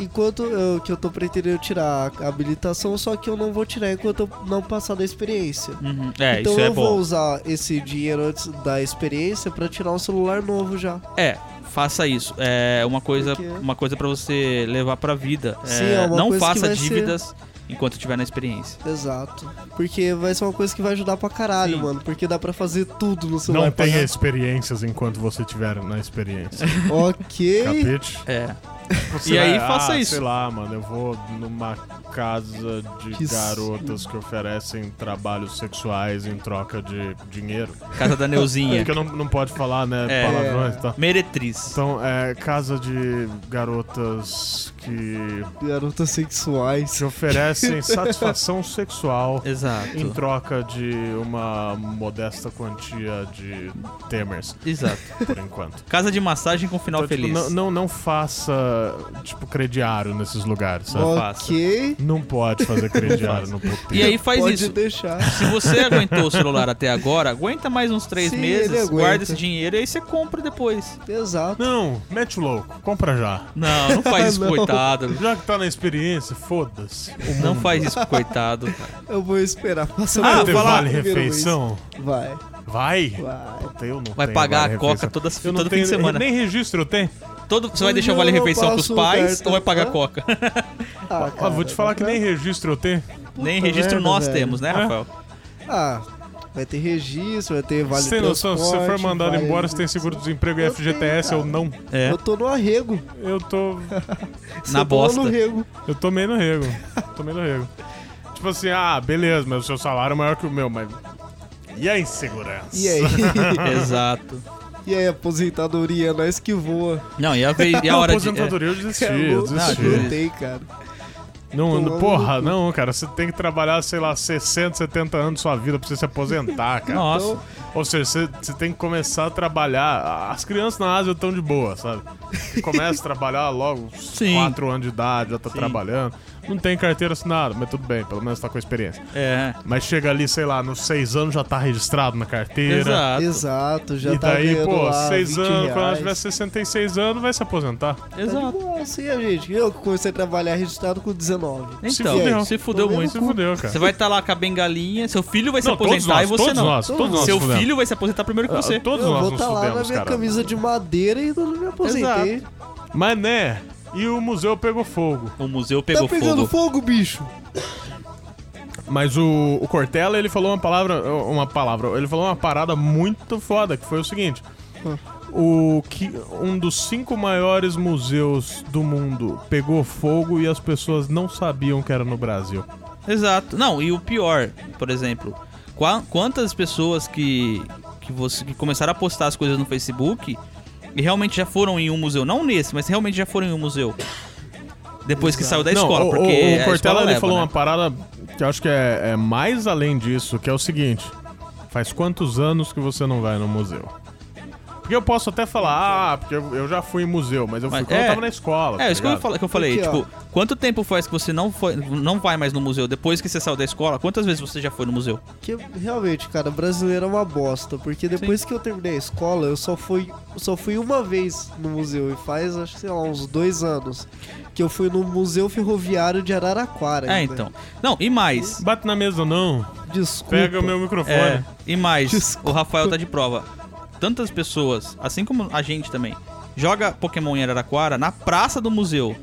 enquanto eu, que eu tô pretendendo tirar a habilitação, só que eu não vou tirar enquanto eu não passar da experiência. Uhum. É, então isso é eu vou bom. usar esse dinheiro antes da experiência pra tirar um celular novo já. É, faça isso. É uma coisa, Por quê? uma coisa para você levar pra vida. Sim, É, é uma não coisa que faça vai ser- dívidas enquanto estiver na experiência. Exato. Porque vai ser uma coisa que vai ajudar pra caralho, Sim. mano. Porque dá pra fazer tudo no celular. Não tenha experiências enquanto você estiver na experiência. Ok. Capite? É. Você E aí, vai, faça ah, isso. Sei lá, mano, eu vou numa casa de Que garotas que oferecem trabalhos sexuais em troca de dinheiro. Casa da Neuzinha. Porque não, não pode falar, né, É. palavrões e tal. Meretriz. Então, é casa de garotas que Garotas sexuais. te oferecem satisfação sexual em Exato. troca de uma modesta quantia de temers, Exato. por enquanto. Casa de massagem com final Então, tipo, feliz. não, não, não faça, tipo, crediário nesses lugares, sabe? Ok. Não pode fazer crediário no puteiro. E aí faz Pode isso. deixar. Se você aguentou o celular até agora, aguenta mais uns três Sim, meses, guarda esse dinheiro e aí você compra depois. Exato. Não, mete o louco, compra já. Não, não faz isso, Não. Coitado. Já que tá na experiência, foda-se. O Não faz isso, com coitado. Eu vou esperar passar Ah, falar- vale refeição? Vai, Vai? vai. Puta, eu não Vai tenho pagar vale a coca toda, Eu não todo fim tenho, de semana. Nem registro eu tenho. Todo, você vai Eu deixar o vale refeição pros pais cartão. ou vai pagar Hã? coca? Ah, Ó, vou te falar que nem registro eu tenho. Nem Puta registro merda, nós velho. temos, né, É. Rafael? Ah, vai ter registro, vai ter vale Você tem noção, se você for mandado vale- embora, você tem seguro-desemprego e Eu FGTS tenho, ou não? É, Eu tô no arrego. Eu tô. na Eu tô bosta. no rego. Eu tô meio no rego. tô meio no rego. Tipo assim, ah, beleza, mas o seu salário é maior que o meu, mas. E a insegurança? E aí? Exato. e aí, aposentadoria, nós que voa. Não, e a, vez, e a hora de... é, aposentadoria eu desisti, Eu eu não- desisti. Não, não tem, cara. Não, não- porra, não, cara, você tem que trabalhar, sei lá, 60, 70 anos da sua vida pra você se aposentar, cara. Nossa. Então, Ou seja, você, você tem que começar a trabalhar. As crianças na Ásia estão de boa, sabe? Você começa a trabalhar logo Sim. 4 anos de idade, já tá Sim. trabalhando. Não tem carteira assinada, mas tudo bem, pelo menos tá com experiência. É, Mas chega ali, sei lá, nos 6 anos já tá registrado na carteira. exato. Exato, já e tá daí, pô, lá 6 20 anos, quando ela reais. tiver 66 anos, vai se aposentar. Tá Exato. boa, assim, a gente. Eu que comecei a trabalhar registrado com 19. Se Então, fudeu. se fudeu muito. Se fudeu, cara. Você vai estar lá com a bengalinha, seu filho vai se Não, todos aposentar nós, e você todos não. nós, todos nós seu fudemos. filho vai se aposentar primeiro que Ah, você. Todos eu nós vou estar lá na minha cara. camisa de madeira e não me aposentei. Mas né, e o museu pegou fogo. O museu pegou tá pegando fogo. fogo, bicho? Mas o, o Cortella, ele falou uma palavra, uma palavra, ele falou uma parada muito foda, que foi o seguinte. Hum. O que um dos cinco maiores museus do mundo pegou fogo e as pessoas não sabiam que era no Brasil. Exato. Não, e o pior, por exemplo, qua- quantas pessoas que, que, você, que começaram a postar as coisas no Facebook e realmente já foram em um museu, não nesse, mas realmente já foram em um museu. Depois que saiu da não, escola, o, porque o, o escola Cortella ele leva, falou né? uma parada que eu acho que é, é mais além disso, que é o seguinte: faz quantos anos que você não vai no museu? Porque eu posso até falar, ah, porque eu, eu já fui em museu, mas eu fui Mas- quando eu é. tava na escola. É, tá isso que eu, ligado? fala- que eu falei, Aqui, ó. tipo, quanto tempo faz que você não foi, não vai mais no museu depois que você saiu da escola? Quantas vezes você já foi no museu? Que realmente, cara, brasileiro é uma bosta. Porque depois que eu terminei a escola, eu só fui, só fui uma vez no museu. E faz, acho que, sei lá, uns dois anos. Que eu fui no Museu Ferroviário de Araraquara. É, ainda. então. Não, e mais. Bate na mesa não. Desculpa. Pega o meu microfone. É, e mais, Desculpa. o Rafael tá de prova. Tantas pessoas, assim como a gente também, joga Pokémon em Araraquara na praça do museu.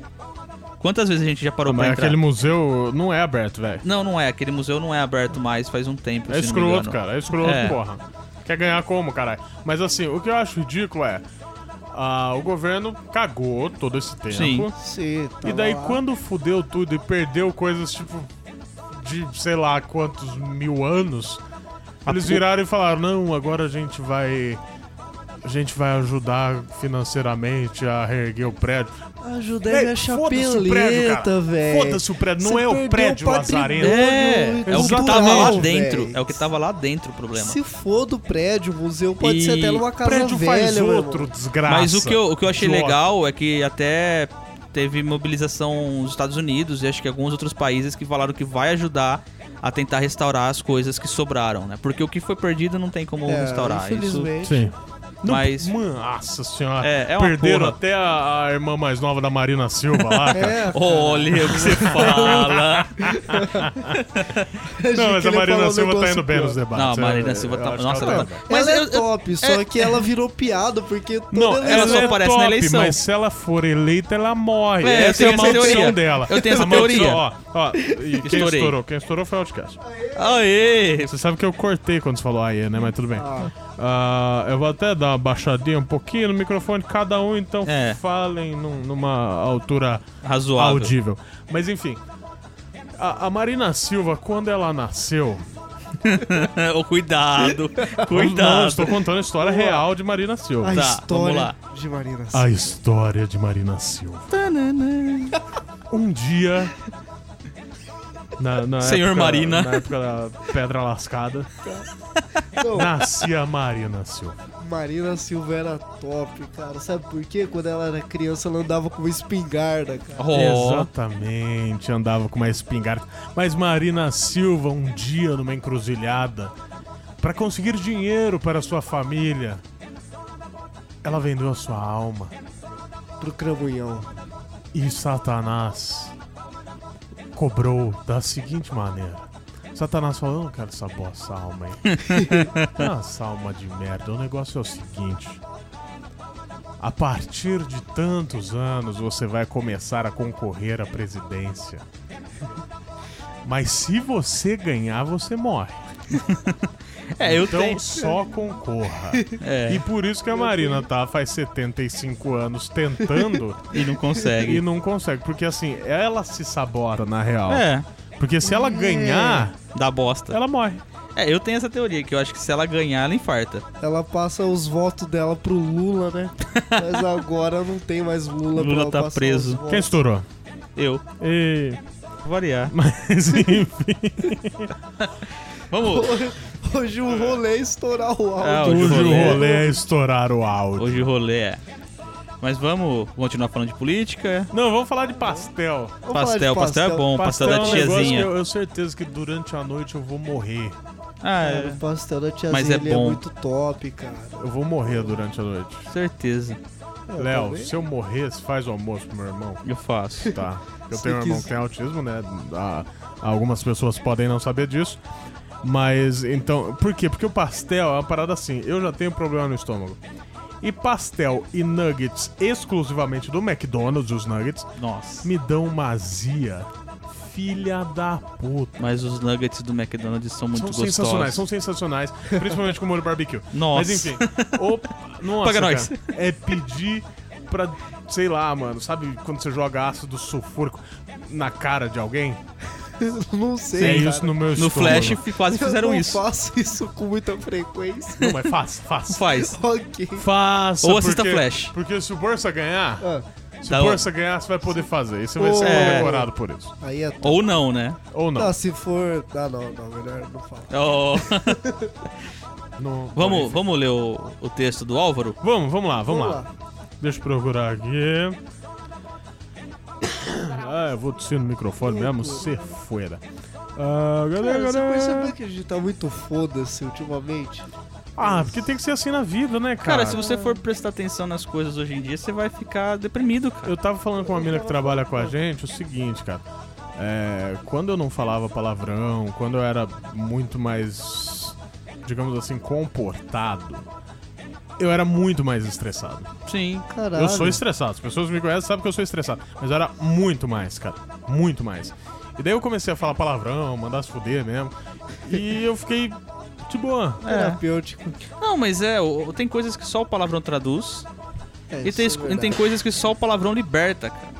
Quantas vezes a gente já parou pra Mas entrar? aquele museu não é aberto, velho. Não, não é. Aquele museu não é aberto mais faz um tempo. É se não me escroto, engano. cara. É escroto, É. porra. Quer ganhar como, caralho? Mas assim, o que eu acho ridículo é. ah, o governo cagou todo esse tempo. Sim. Sim, E tava daí, lá. quando fudeu tudo e perdeu coisas tipo. de sei lá quantos mil anos, eles viraram e falaram: não, agora a gente vai. A gente vai ajudar financeiramente a reerguer o prédio. Ajudei Véi, minha foda-se o prédio, chapeleta, velho. Foda-se o prédio, não Você é o prédio o lazareno. patrimônio É, é o que tava lá dentro. É o que tava lá dentro o problema. Se for do prédio, o museu pode E ser até numa O casa prédio velha, faz outro, desgraça. Mas o que eu, o que eu achei Idiota. legal é que até teve mobilização nos Estados Unidos e acho que alguns outros países que falaram que vai ajudar a tentar restaurar as coisas que sobraram, né? Porque o que foi perdido não tem como É, restaurar. Isso infelizmente. Sim. Não, Mas- Mano, nossa senhora. É, é uma Perderam porra. até a, a irmã mais nova da Marina Silva lá, cara. É, Olha o que você fala. Não, mas a Marina Silva tá indo bem nos debates. Não, a Marina Eu- Silva tá- nossa, ela tá tá-. Mas ela é top, só que ela virou piada porque toda Não, ela só é aparece top, na eleição. mas se ela for eleita, ela morre. É, eu essa é tenho a maldição teoria. dela. Eu tenho essa teoria. Ó, ó, e quem Estourei. estourou? Quem estourou foi o Outcast. Aê! Você sabe que eu cortei quando você falou aí, né? Mas tudo bem. Ah, eu vou até dar uma baixadinha um pouquinho no microfone, cada um, então É. falem num- numa altura Razoável. audível. Mas enfim, a, a Marina Silva, quando ela nasceu. Cuidado. Não, Cuidado. estou contando a história real de Marina Silva. a Tá, história vamos lá. de Marina A história de Marina Silva. Um dia. Na, na Senhor época- Marina. Na época da Pedra Lascada, Não, nascia Marina Silva. Marina Silva era top, cara. Sabe por quê? Quando ela era criança, ela andava com uma espingarda, cara. Oh, Exatamente, andava com uma espingarda. Mas Marina Silva, um dia numa encruzilhada, para conseguir dinheiro para sua família, ela vendeu a sua alma. Pro cramunhão. E Satanás cobrou da seguinte maneira. Satanás falou, eu não quero essa boa alma aí. Essa alma de merda. O negócio é o seguinte. A partir de tantos anos você vai começar a concorrer à presidência. Mas se você ganhar, você morre. é, eu então tenho. só concorra. É, E por isso que a Marina tá faz 75 anos tentando e não consegue. e não consegue. Porque assim, ela se sabota na real. É, Porque se ela ganhar, dá bosta. ela morre. É, eu tenho essa teoria, que eu acho que se ela ganhar, ela infarta. Ela passa os votos dela pro Lula, né? Mas agora não tem mais Lula, Lula pra ela tá passar preso. os votos. Quem estourou? Eu. E... Vou variar. Mas enfim. Vamos. Hoje o rolê é estourar o Ah, áudio. Hoje o Hoje o rolê- rolê é estourar o áudio. Hoje o rolê é. Mas vamos continuar falando de política. Não, vamos falar de pastel. Falar de Pastel, pastel é bom, pastel, da é um tiazinha. eu, eu tenho certeza que durante a noite eu vou morrer. Ah, Cara, é, o pastel da tiazinha Mas é ele é bom. muito top, cara. Eu vou morrer durante a noite. certeza. É, Léo, se eu morrer, você faz o almoço pro meu irmão. Eu faço. Tá. Eu tenho um irmão que tem autismo, né? Ah, algumas pessoas podem não saber disso. Mas então, por quê? Porque o pastel é uma parada assim. Eu já tenho problema no estômago. E pastel e nuggets exclusivamente do McDonald's, os nuggets, Nossa. me dão uma azia. Filha da puta. Mas os nuggets do McDonald's são muito são gostosos. sensacionais, são sensacionais, principalmente com molho barbecue. Nossa. Mas enfim, o, nossa, Paga cara, nós. é pedir pra, sei lá, mano, sabe quando você joga ácido sulfúrico na cara de alguém? Não é sei, isso cara. no meu No estômago. Flash quase fizeram eu não isso. faço isso com muita frequência. Não, mas faça, faça. Faz. ok. Faça. Ou assista porque, Flash. Porque se o Borsa ganhar, Ah, se o. Borsa ganhar, você vai poder fazer. E você vai Ô. ser É. condecorado por isso. aí é. Ou não, né? Ou não. Tá, se for. Ah, não, não, melhor não falar. Oh. no- Vamos, vamos ler o, o texto do Álvaro? Vamos, vamos lá, vamos, Vamos lá. Deixa eu procurar aqui. Ah, eu vou tossir no microfone mesmo, se fuera. Ah, cadê, Cara, você percebeu que a gente tá muito foda-se ultimamente? Ah, porque tem que ser assim na vida, né, cara? Cara, se você for prestar atenção nas coisas hoje em dia, você vai ficar deprimido, cara. Eu tava falando com uma mina que trabalha com a gente o seguinte, cara. É, quando eu não falava palavrão, quando eu era muito mais, digamos assim, comportado, eu era muito mais estressado. Sim. Caralho. Eu sou estressado. As pessoas me conhecem sabem que eu sou estressado. Mas eu era muito mais, cara. Muito mais. E daí eu comecei a falar palavrão, mandar se fuder mesmo. E eu fiquei de boa. É. Terapêutico. Não, mas é, tem coisas que só o palavrão traduz. É, E tem, isso é e tem coisas que só o palavrão liberta, cara.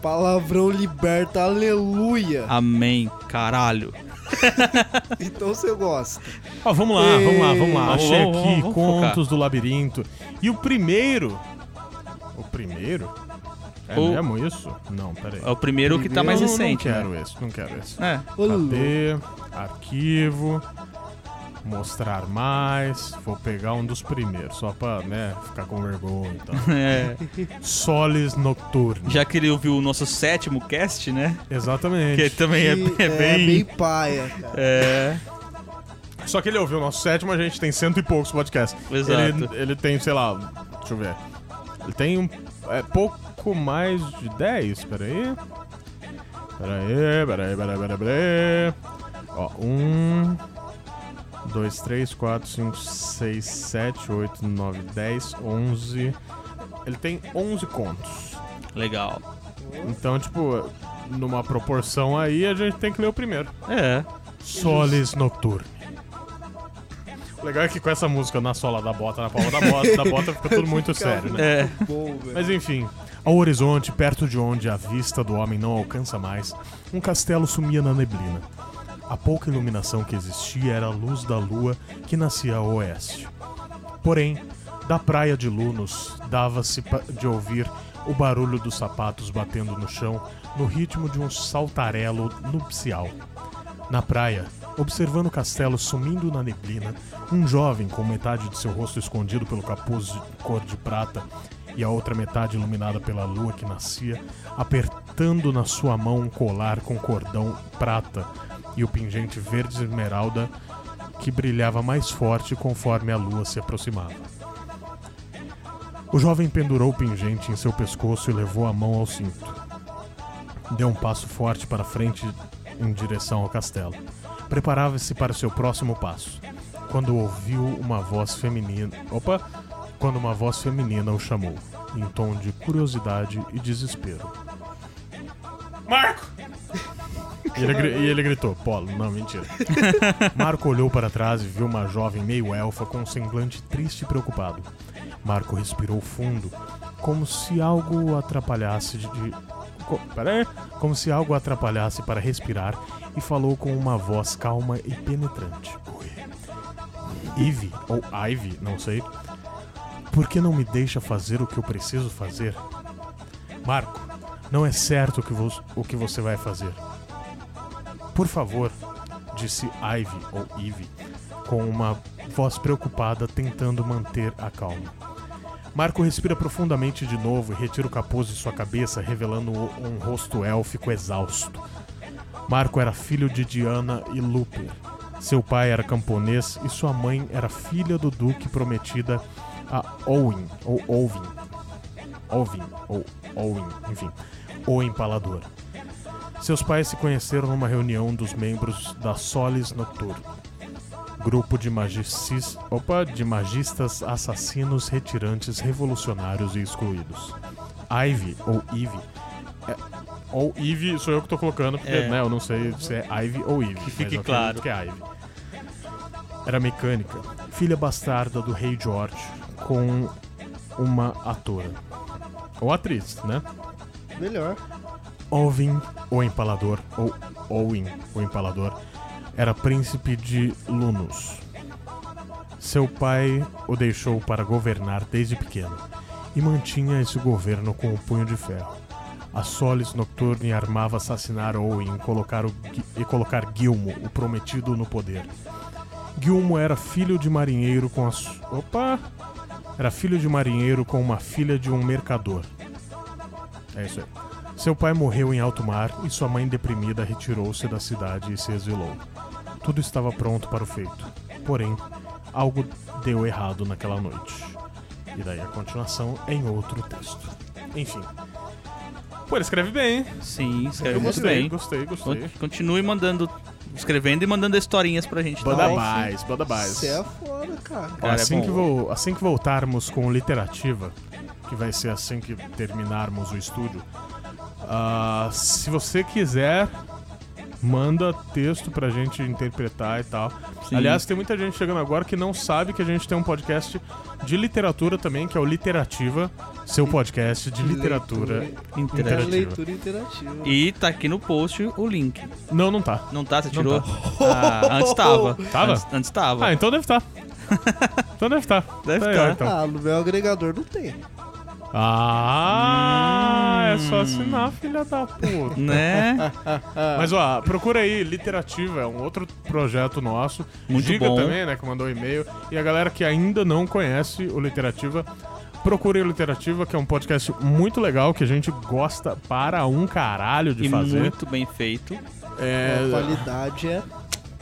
Palavrão liberta, aleluia. Amém, caralho. Então você gosta. Ó, vamos lá, vamos lá, vamos lá. Vamos, Achei vamos, aqui vamos Contos do Labirinto. E o primeiro. O primeiro? É O- mesmo isso? Não, peraí. É o primeiro que tá Primeiro mais recente, Não né? quero esse, não quero esse. É. Cadê? Arquivo. Mostrar mais. Vou pegar um dos primeiros, só pra, né, ficar com vergonha e tal. é. Solis Nocturne. Já que ele ouviu o nosso sétimo cast, né? Exatamente. Que também é, Que é bem. paia, cara. É. Só que ele ouviu o nosso sétimo, a gente tem cento e poucos podcasts. Exato. Ele, ele tem, sei lá, deixa eu ver. Ele tem um. É pouco mais de 10, peraí. Peraí, peraí, peraí, peraí, peraí. Ó, um. 2, 3, 4, 5, 6, 7, 8, 9, 10, 11. Ele tem 11 contos. Legal. Então, tipo, numa proporção aí, a gente tem que ler o primeiro. É. Solis Nocturne. O legal é que com essa música na sola da bota, na palma da bota, da bota fica tudo muito sério, né? É. Mas enfim, ao horizonte, perto de onde a vista do homem não alcança mais, um castelo sumia na neblina. A pouca iluminação que existia era a luz da lua que nascia ao oeste. Porém, da praia de Lunos dava-se de ouvir o barulho dos sapatos batendo no chão no ritmo de um saltarelo nupcial. Na praia, observando o castelo sumindo na neblina, um jovem com metade de seu rosto escondido pelo capuz de cor de prata e a outra metade iluminada pela lua que nascia, apertando na sua mão um colar com cordão prata e o pingente verde esmeralda que brilhava mais forte conforme a lua se aproximava. O jovem pendurou o pingente em seu pescoço e levou a mão ao cinto. Deu um passo forte para frente em direção ao castelo. Preparava-se para seu próximo passo, quando ouviu uma voz feminina. Opa! Quando uma voz feminina o chamou, em tom de curiosidade e desespero. Marco! E ele, e ele gritou: Polo, não, mentira. Marco olhou para trás e viu uma jovem meio elfa com um semblante triste e preocupado. Marco respirou fundo, como se algo o atrapalhasse de. co, peraí, como se algo atrapalhasse para respirar e falou com uma voz calma e penetrante. Oi. Eve, ou Ivy, não sei. Por que não me deixa fazer o que eu preciso fazer? Marco, não é certo o que, o que você vai fazer. Por favor, disse Ivy ou Eve, com uma voz preocupada tentando manter a calma. Marco respira profundamente de novo e retira o capuz de sua cabeça, revelando um rosto élfico exausto. Marco era filho de Diana e Luper. Seu pai era camponês e sua mãe era filha do duque prometida a Owen, ou Ovin. Ovin, ou Owen, enfim, o empalador. Seus pais se conheceram numa reunião dos membros da Solis Nocturne, grupo de magicis, opa, de magistas assassinos retirantes revolucionários e excluídos. Ivy ou Eve é- ou Eve sou eu que tô colocando porque É. né, eu não sei se é Ivy ou Eve. Que fique claro. que é Ivy. Era mecânica, filha bastarda do rei George, com uma atora. Ou atriz, né? Melhor. Ovin, o Empalador, ou Owen, o Empalador, era príncipe de Lunus. Seu pai o deixou para governar desde pequeno e mantinha esse governo com o punho de ferro. A Solis Nocturne armava assassinar Owen colocar, o e colocar Gilmo, o prometido, no poder. Gilmo era filho de marinheiro com a. Opa! Era filho de marinheiro com uma filha de um mercador. É isso aí. Seu pai morreu em alto mar e sua mãe deprimida retirou-se da cidade e se exilou. Tudo estava pronto para o feito. Porém, algo deu errado naquela noite. E daí a continuação é em outro texto. Enfim. Pô, ele escreve bem, hein? Sim, escreve Eu muito gostei, bem. gostei, gostei. Con- Continue mandando, escrevendo e mandando historinhas pra gente. Banda tá? mais, banda mais. Você é foda, cara. Ó, Cara, é assim, bom. que vou, assim que voltarmos com literativa, que vai ser assim que terminarmos o estúdio, ah, se você quiser, manda texto pra gente interpretar e tal. Sim. Aliás, tem muita gente chegando agora que não sabe que a gente tem um podcast de literatura também, que é o Literativa, seu podcast de literatura. Leitura. Interativa. Leitura interativa. E tá aqui no post o link. Não, não tá. Não tá? Você Não tirou? tá. Ah, antes tava. Tava? Antes, antes tava. Ah, então deve estar. então deve estar. Deve aí, tá. ó, então. Ah, no meu agregador não tem. Ah, é só Hum. assinar, filha da puta. Né? Mas ó, procura aí, Literativa, é um outro projeto nosso. Muito Giga bom. também, né, que mandou e-mail. E a galera que ainda não conhece o Literativa, procure o Literativa, que é um podcast muito legal, que a gente gosta para um caralho de E fazer. muito bem feito. É, A qualidade é.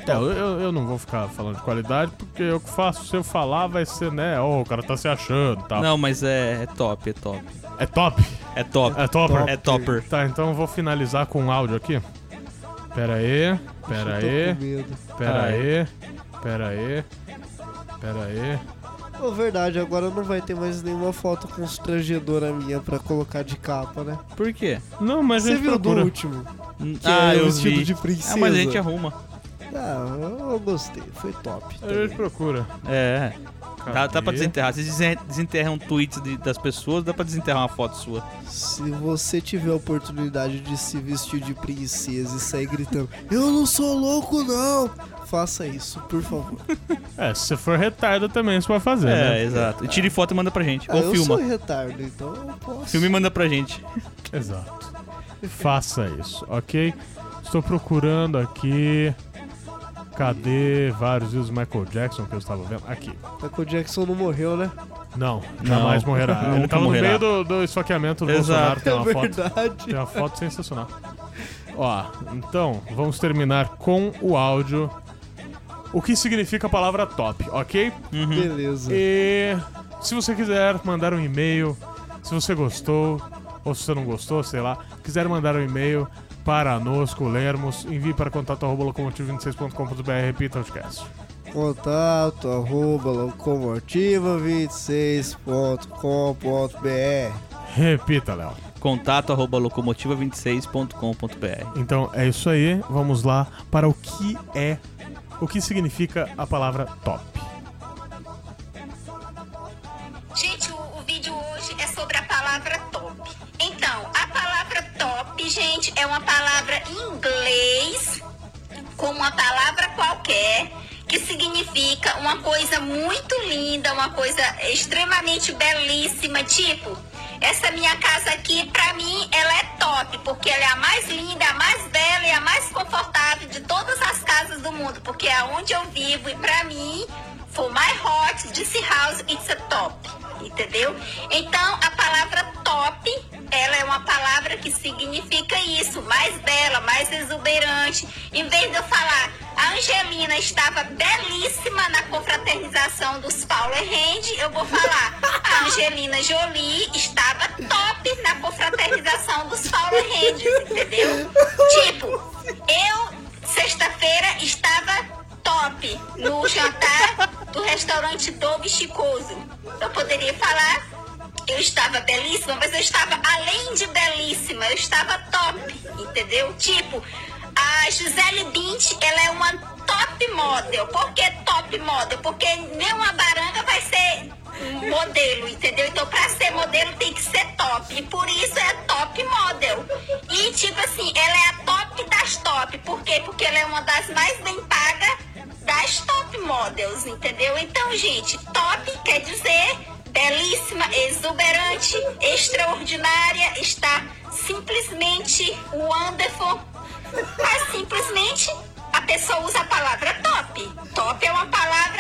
É, eu, eu- não vou ficar falando de qualidade, porque eu que faço, se eu falar, vai ser, né, ó, o cara tá se achando e tal. Não, mas é, é top, é top. É top? É top. É topper? É topper. Tá, então eu vou finalizar com um áudio aqui. Pera aí, pera Eu tô aí, com medo. pera aí, pera aí, pera aí. Ô, verdade, agora não vai ter mais nenhuma foto constrangedora minha pra colocar de capa, né? Por quê? Não, mas a Você gente viu procura. do último? Que ah, é eu vestido vi. de princesa. Ah, mas a gente arruma. Ah, eu gostei, foi top. A gente também. procura. É. Dá, dá pra desenterrar. Vocês desen- desenterram tweets de- das pessoas, dá pra desenterrar uma foto sua. Se você tiver a oportunidade de se vestir de princesa e sair gritando, eu não sou louco não, faça isso, por favor. É, se você for retardo também você pode fazer, É, né? exato. E tire foto e manda pra gente. Ah, Ou eu filma. sou retardo, então eu posso. Filme e manda pra gente. Exato. Faça isso, ok? Estou procurando aqui. Cadê vários vídeos do Michael Jackson que eu estava vendo? Aqui. Michael Jackson não morreu, né? Não, Não, jamais morrerá. Ele nunca tava no morrerá. meio do, do esfaqueamento do Exato. Bolsonaro, tem É uma foto. verdade. Tem uma foto sensacional. Ó, então, vamos terminar com o áudio. O que significa a palavra top, ok? Uhum. Beleza. E se você quiser mandar um e-mail, se você gostou, ou se você não gostou, sei lá, quiser mandar um e-mail para nós, lermos, envie para contato arroba locomotivo26.com.br, repita o podcast. Contato arroba locomotiva26.com.br Repita, Léo. Contato arroba locomotiva26.com.br. Então é isso aí, vamos lá para o que é, o que significa a palavra top. Gente, é uma palavra em inglês, como uma palavra qualquer, que significa uma coisa muito linda, uma coisa extremamente belíssima, tipo. Essa minha casa aqui, pra mim, ela é top, porque ela é a mais linda, a mais bela e a mais confortável de todas as casas do mundo, porque é onde eu vivo e pra mim, for my hot, this house, it's a top. Entendeu? Então, a palavra top, ela é uma palavra que significa isso, mais bela, mais exuberante. Em vez de eu falar, a Angelina estava belíssima na confraternização dos Power Hand, eu vou falar, a Angelina Jolie estava top na confraternização dos Power Hand, entendeu? Tipo, eu, sexta-feira, estava top no jantar do restaurante Dove Chicoso. Eu poderia falar, eu estava belíssima, mas eu estava além de belíssima, eu estava top, entendeu? Tipo, a Gisele Bint, ela é uma top model. Por que top model? Porque nenhuma baranga vai ser modelo, entendeu? Então, pra ser modelo tem que ser top. E por isso é top model. E, tipo assim, ela é a top das top. Por quê? Porque ela é uma das mais bem pagas das top models, entendeu? Então, gente, top quer dizer belíssima, exuberante, extraordinária, está simplesmente wonderful. Mas simplesmente a pessoa usa a palavra top. Top é uma palavra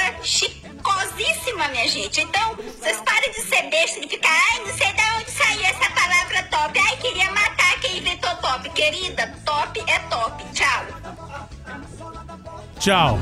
próxima, minha gente. Então, vocês parem de ser besta e ficar, ai, não sei de onde saiu essa palavra top. Ai, queria matar quem inventou top. Querida, top é top. Tchau. Tchau.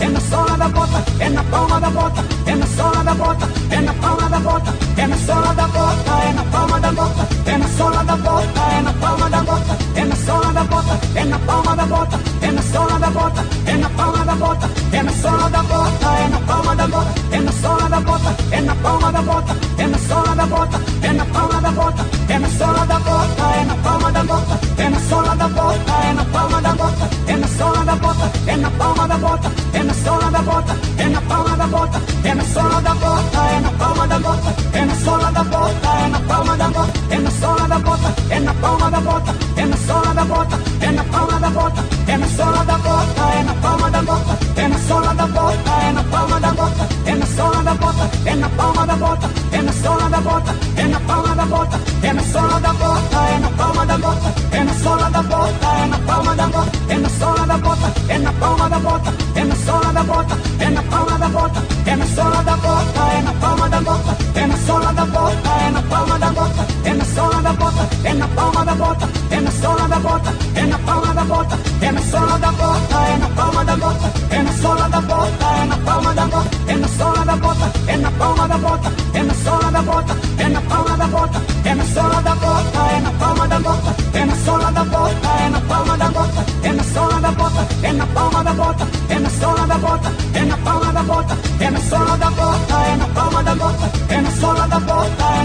é na sola da bota, é na palma da bota, é na sola da bota, é na palma da bota, é na sola da bota, é na palma da bota, é na sola da bota, é na palma da bota, é na sola da bota, é na palma da bota, é na sola da bota, é na palma da bota, é na sola da bota, é na palma da bota, é na sola da bota, é na palma da bota, é na sola da bota, é na palma da bota, é na sola da bota, é na palma da bota, é na sola da bota, é na palma da bota, é na sola da bota, é na palma da bota, é na sola da bota, é na palma da bota, é na sola da bota, é na palma da bota, é na sola da bota, é na palma da bota, é na sola da bota, é na palma da bota, é na sola da bota, é na palma da bota, é na sola da bota, é na palma da bota, é na sola da bota, é na da bota, é na palma da bota, é na sola da bota, é na palma da bota, é na sola da bota, é na palma da bota, é na sola da bota, é na palma da bota, é na sola da bota, é na palma da bota, é na sola da bota, é na palma da bota, é na sola da bota, é na palma da bota, é na sola da bota, é na palma da bota, é na sola da bota, é na palma da bota, é na sola da bota, é na palma da bota, é na sola da bota, é na palma da bota, é na sola da bota,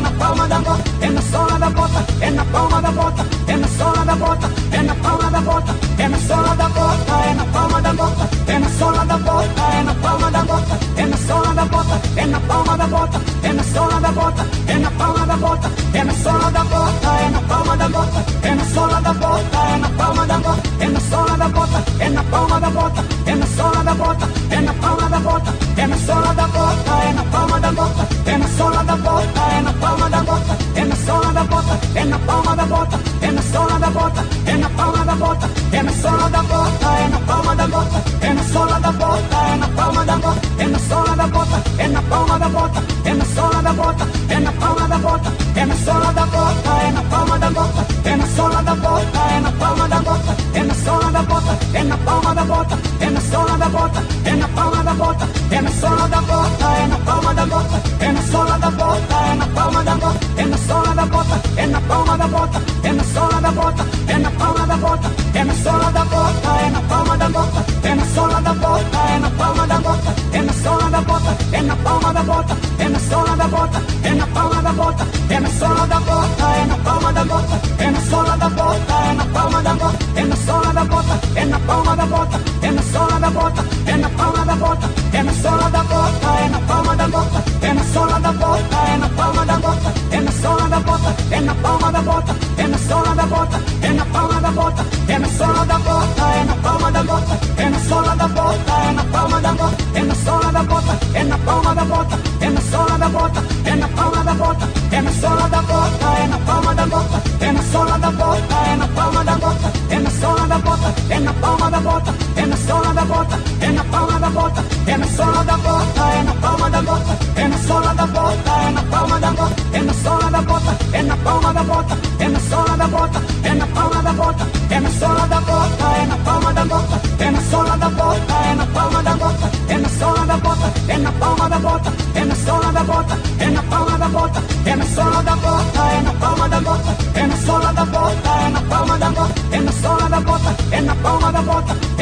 é na palma da bota, é na sola da bota, é na palma da bota, é na sola da bota, é na palma da bota, é na sola da bota, é na palma da bota, é na sola da bota, é na palma da bota, é na sola da bota, é na palma da bota, é na sola da bota, é na palma da bota, é na sola da bota, é na palma da bota, é na sola da bota, é na palma da bota, é na sola da bota, é na palma da bota, é na sola da bota, é na palma da bota, é na sola da bota, é na palma da bota, é na sola da bota, é na palma da bota, é na sola da bota, é na palma da bota, é na sola da bota, é na palma da bota, é na sola da bota, é na palma da bota, é na sola da bota, é na palma da bota, é na sola da bota, é na palma da bota, é na sola da bota, é na palma da bota, é na sola da bota, sola da bota, é na palma da bota, é na sola da bota, é na palma da bota, é na sola da bota, é na palma da bota, é na sola da bota, é na palma da bota, é na sola da bota, é na palma da bota, é na sola da bota, é na palma da bota, é na sola da bota, é na palma da bota, é na sola da bota, é na palma da bota, é na sola da bota, é na palma da bota, é na sola da bota, é na palma da bota, é na sola da bota, é na palma da bota, é na sola da bota, é na palma da bota, é na sola da bota, é na palma da bota, é na sola da bota, é na palma da bota, é na sola da bota, é na palma da bota, é na sola da bota, é na palma da bota, é na sola da bota, é na palma da bota, é na sola da bota, é na palma da bota, é na sola da bota, é na palma da bota, é na sola da bota, é na palma da bota, é na sola da bota, é na palma da bota, é na sola da bota, é na palma da bota, é na sola da bota, é na palma da bota, é na sola da bota, é na palma da bota, é na sola da bota, é na palma da bota, é na sola da bota, é na palma da bota, é na sola da bota, é na palma da bota, é na sola da bota, é na palma da bota, é na sola da bota, é na palma da bota, é na sola da bota, é na palma da bota, é na sola da bota, é na palma da bota, é na sola da bota, é na bota, é na sola da bota, é na palma da bota, é na sola da bota, é na palma da bota, é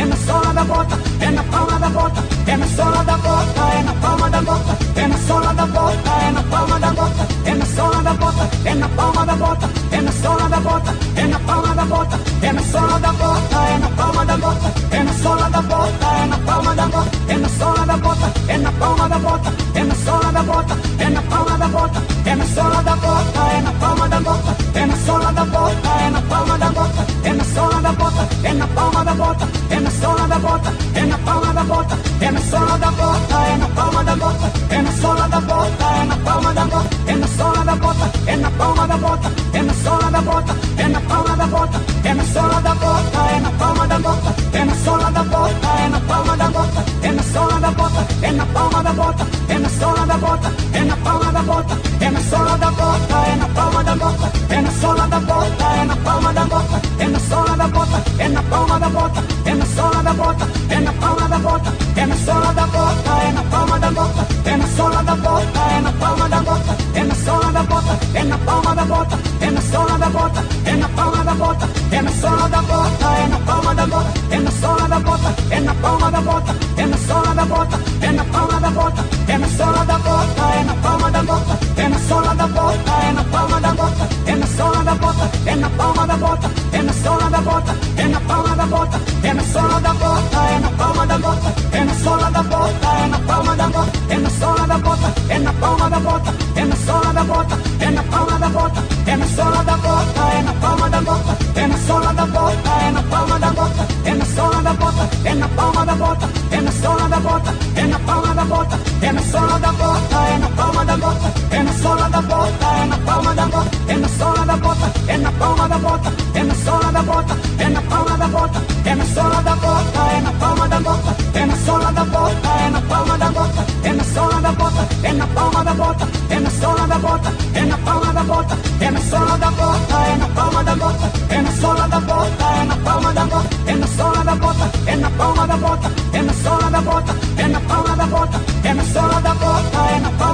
na sola da bota, é na palma da bota, é na sola da bota, é na palma da bota, é na sola da bota, é na palma da bota, é na sola da bota, é na palma da bota, é na sola da bota, é na palma da bota, é na sola da bota, é na palma da bota, é na sola da bota, é na palma da bota, é na sola da bota, é na palma da bota, é na sola da bota, é na palma da bota, é na sola da bota, é na palma da bota, é na sola da bota, é na palma da bota, é na sola da bota, é na palma da bota, é na sola da bota, é na palma da bota, é na sola da bota, é na palma da bota, é na sola da bota, é na palma da bota, é na sola da bota, é na palma da bota, é na sola da bota, é na palma da bota, é na sola da bota, é na palma da bota, é na sola da bota, é na palma da bota, é na sola da bota, é na palma da bota, é na sola da bota, é na palma da bota, é na sola da bota, é na palma da bota, é na sola da bota, é na palma da bota, é na sola da bota, é na palma da bota, é na sola da bota, é na palma da bota, é na sola da bota, é na palma da bota, é na sola da bota, é na palma da bota, é na sola da bota bota, é na palma da bota, é na sola da bota, é na palma da bota, é na sola da bota, é na palma da bota, é na sola da bota, é na palma da bota, é na sola da bota, é na palma da bota, é na sola da bota, é na palma da bota, é na sola da bota, é na palma da bota, é na sola da bota, é na palma da bota, é na sola da bota, é na palma da bota, é na sola da bota, é na palma da bota, é na sola da bota, é na palma da bota, é na sola da bota, é na palma da bota, é na sola da bota, é na palma da bota, é na sola da bota, é na palma da bota, é na sola da bota, é na palma da bota, é na sola da bota, é na palma da bota, é na sola da bota, é na palma da bota, é na sola da bota, é na palma da bota, é na sola da bota, é na palma da bota, é na sola da bota, é na palma da bota, é na sola da bota, é na palma da bota, é na sola da bota, é na palma da bota, é na sola da bota, é na palma da bota, é na sola da bota, é na palma da bota, é na sola da bota, é na palma da bota, é na sola da bota, é na palma da bota, é na sola da bota, é na palma da bota, é na sola da bota, é na palma da bota, é na sola da bota, é na palma da bota, é na sola da bota, é na palma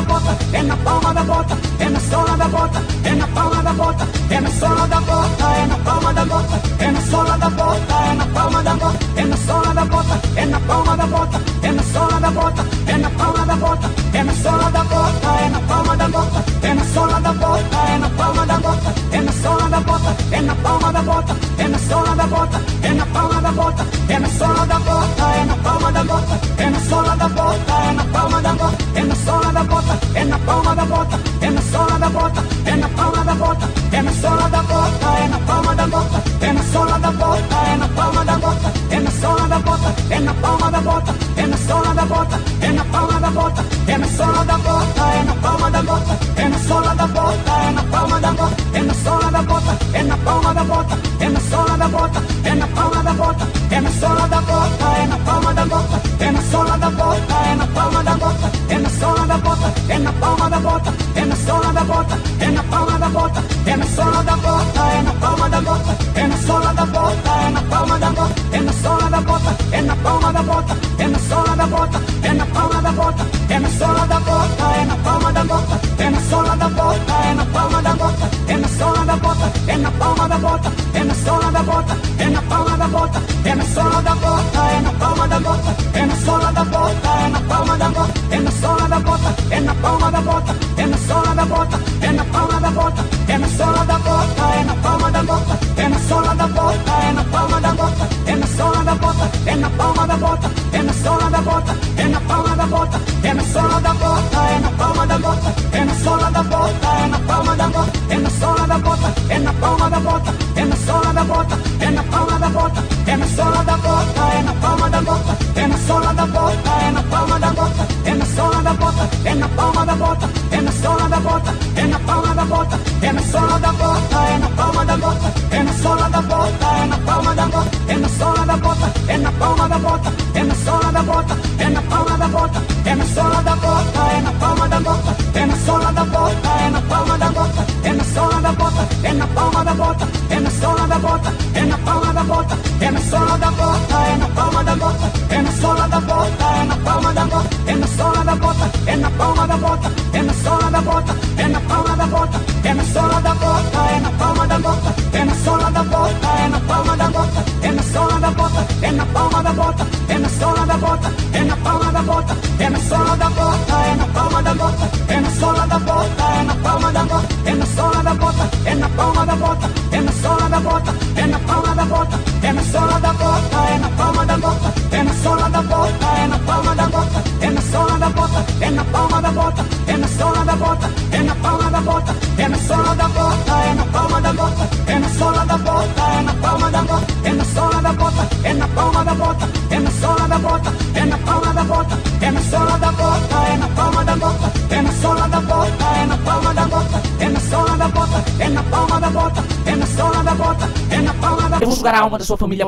da bota, é na palma da bota, é na sola da bota, é na palma da bota, é na sola da bota, é na palma da bota, é na sola da bota, é na palma da bota, é na sola da bota, é na palma da bota, é na sola da bota, é na palma da bota, é na sola da bota, é na palma da bota, é na sola da bota, é na palma da bota, é na sola da bota, é na palma da bota, é na sola da bota, é na palma da bota, é na sola da bota, é na palma da bota, é na sola da bota, é na palma da bota, é na sola da bota, é na palma da bota, é na sola da bota, é na palma da bota, é na sola da bota, é na palma da bota, é na sola da bota, é na palma da bota, é na sola da bota, é na palma da bota, é na sola da bota, é na palma da bota, é na sola da bota, é na palma da bota, é na sola da bota, é na palma da bota, é na sola da bota, é na palma da bota, é na sola da bota, é na palma da bota, é na sola da bota, é na palma da bota, é na sola da bota, é na palma da bota, é na sola da bota, é na palma da bota, é na sola da bota, é na palma da bota, é na sola da bota, é na palma da bota, é na sola da bota, é na palma da bota, é na sola da bota, é na palma da bota, é na sola da bota, é na palma da bota, é na sola da bota, é na palma da bota, é na sola da bota, é na palma da bota, é na sola da bota, é na palma da bota, é na sola da bota, é na palma da bota, é na sola da bota, é na palma da bota, é na sola da bota, é na palma da bota, é na sola da bota, é na palma da bota, é na sola da bota, é na palma da bota, é na sola da bota, é na palma da bota, é na sola da bota, é na palma da bota, é na sola da bota, é na palma da bota, é na sola da bota, é na palma da bota, é na sola da bota, é na palma da bota, é na sola da bota, palma da bota, é na sola da bota, é na palma da bota, é na sola da bota, é na palma da bota, é na sola da bota, é na palma da bota, é na sola da bota, é na palma da bota, é na sola da bota, é na palma da bota, é na sola da bota, é na palma da bota, é na sola da bota, é na palma da bota, é na sola da bota, é na palma da bota, é na sola da bota, é na palma da bota, é na sola da bota, é na palma da bota, é na sola da bota, é na palma da bota, é na sola da bota, é na palma da bota, é na sola da bota, é na palma da bota, é na sola da bota, é na palma da bota, é na sola da bota, é na palma da bota, é na sola da bota, é na palma da bota, é na sola da bota, é na palma da bota, é na sola da bota, é na palma da bota, é na sola da bota, é na palma da bota, é na sola da bota, é na palma da bota, é na sola da bota, é na palma da bota, é na sola da bota, da bota, é na sola da bota, é na palma da bota, é na sola da bota, é na palma da bota, é na sola da bota, é na palma da bota, é na sola da bota, é na palma da bota, é na sola da bota, é na palma da bota, é na sola da bota, é na palma da bota, é na sola da bota, é na palma da bota, é na sola da bota, é na palma da bota, é na sola da bota, é na palma da bota, é na sola da bota, é na palma da bota, é na sola da bota, é na palma da Eu vou sugar a alma da sua família.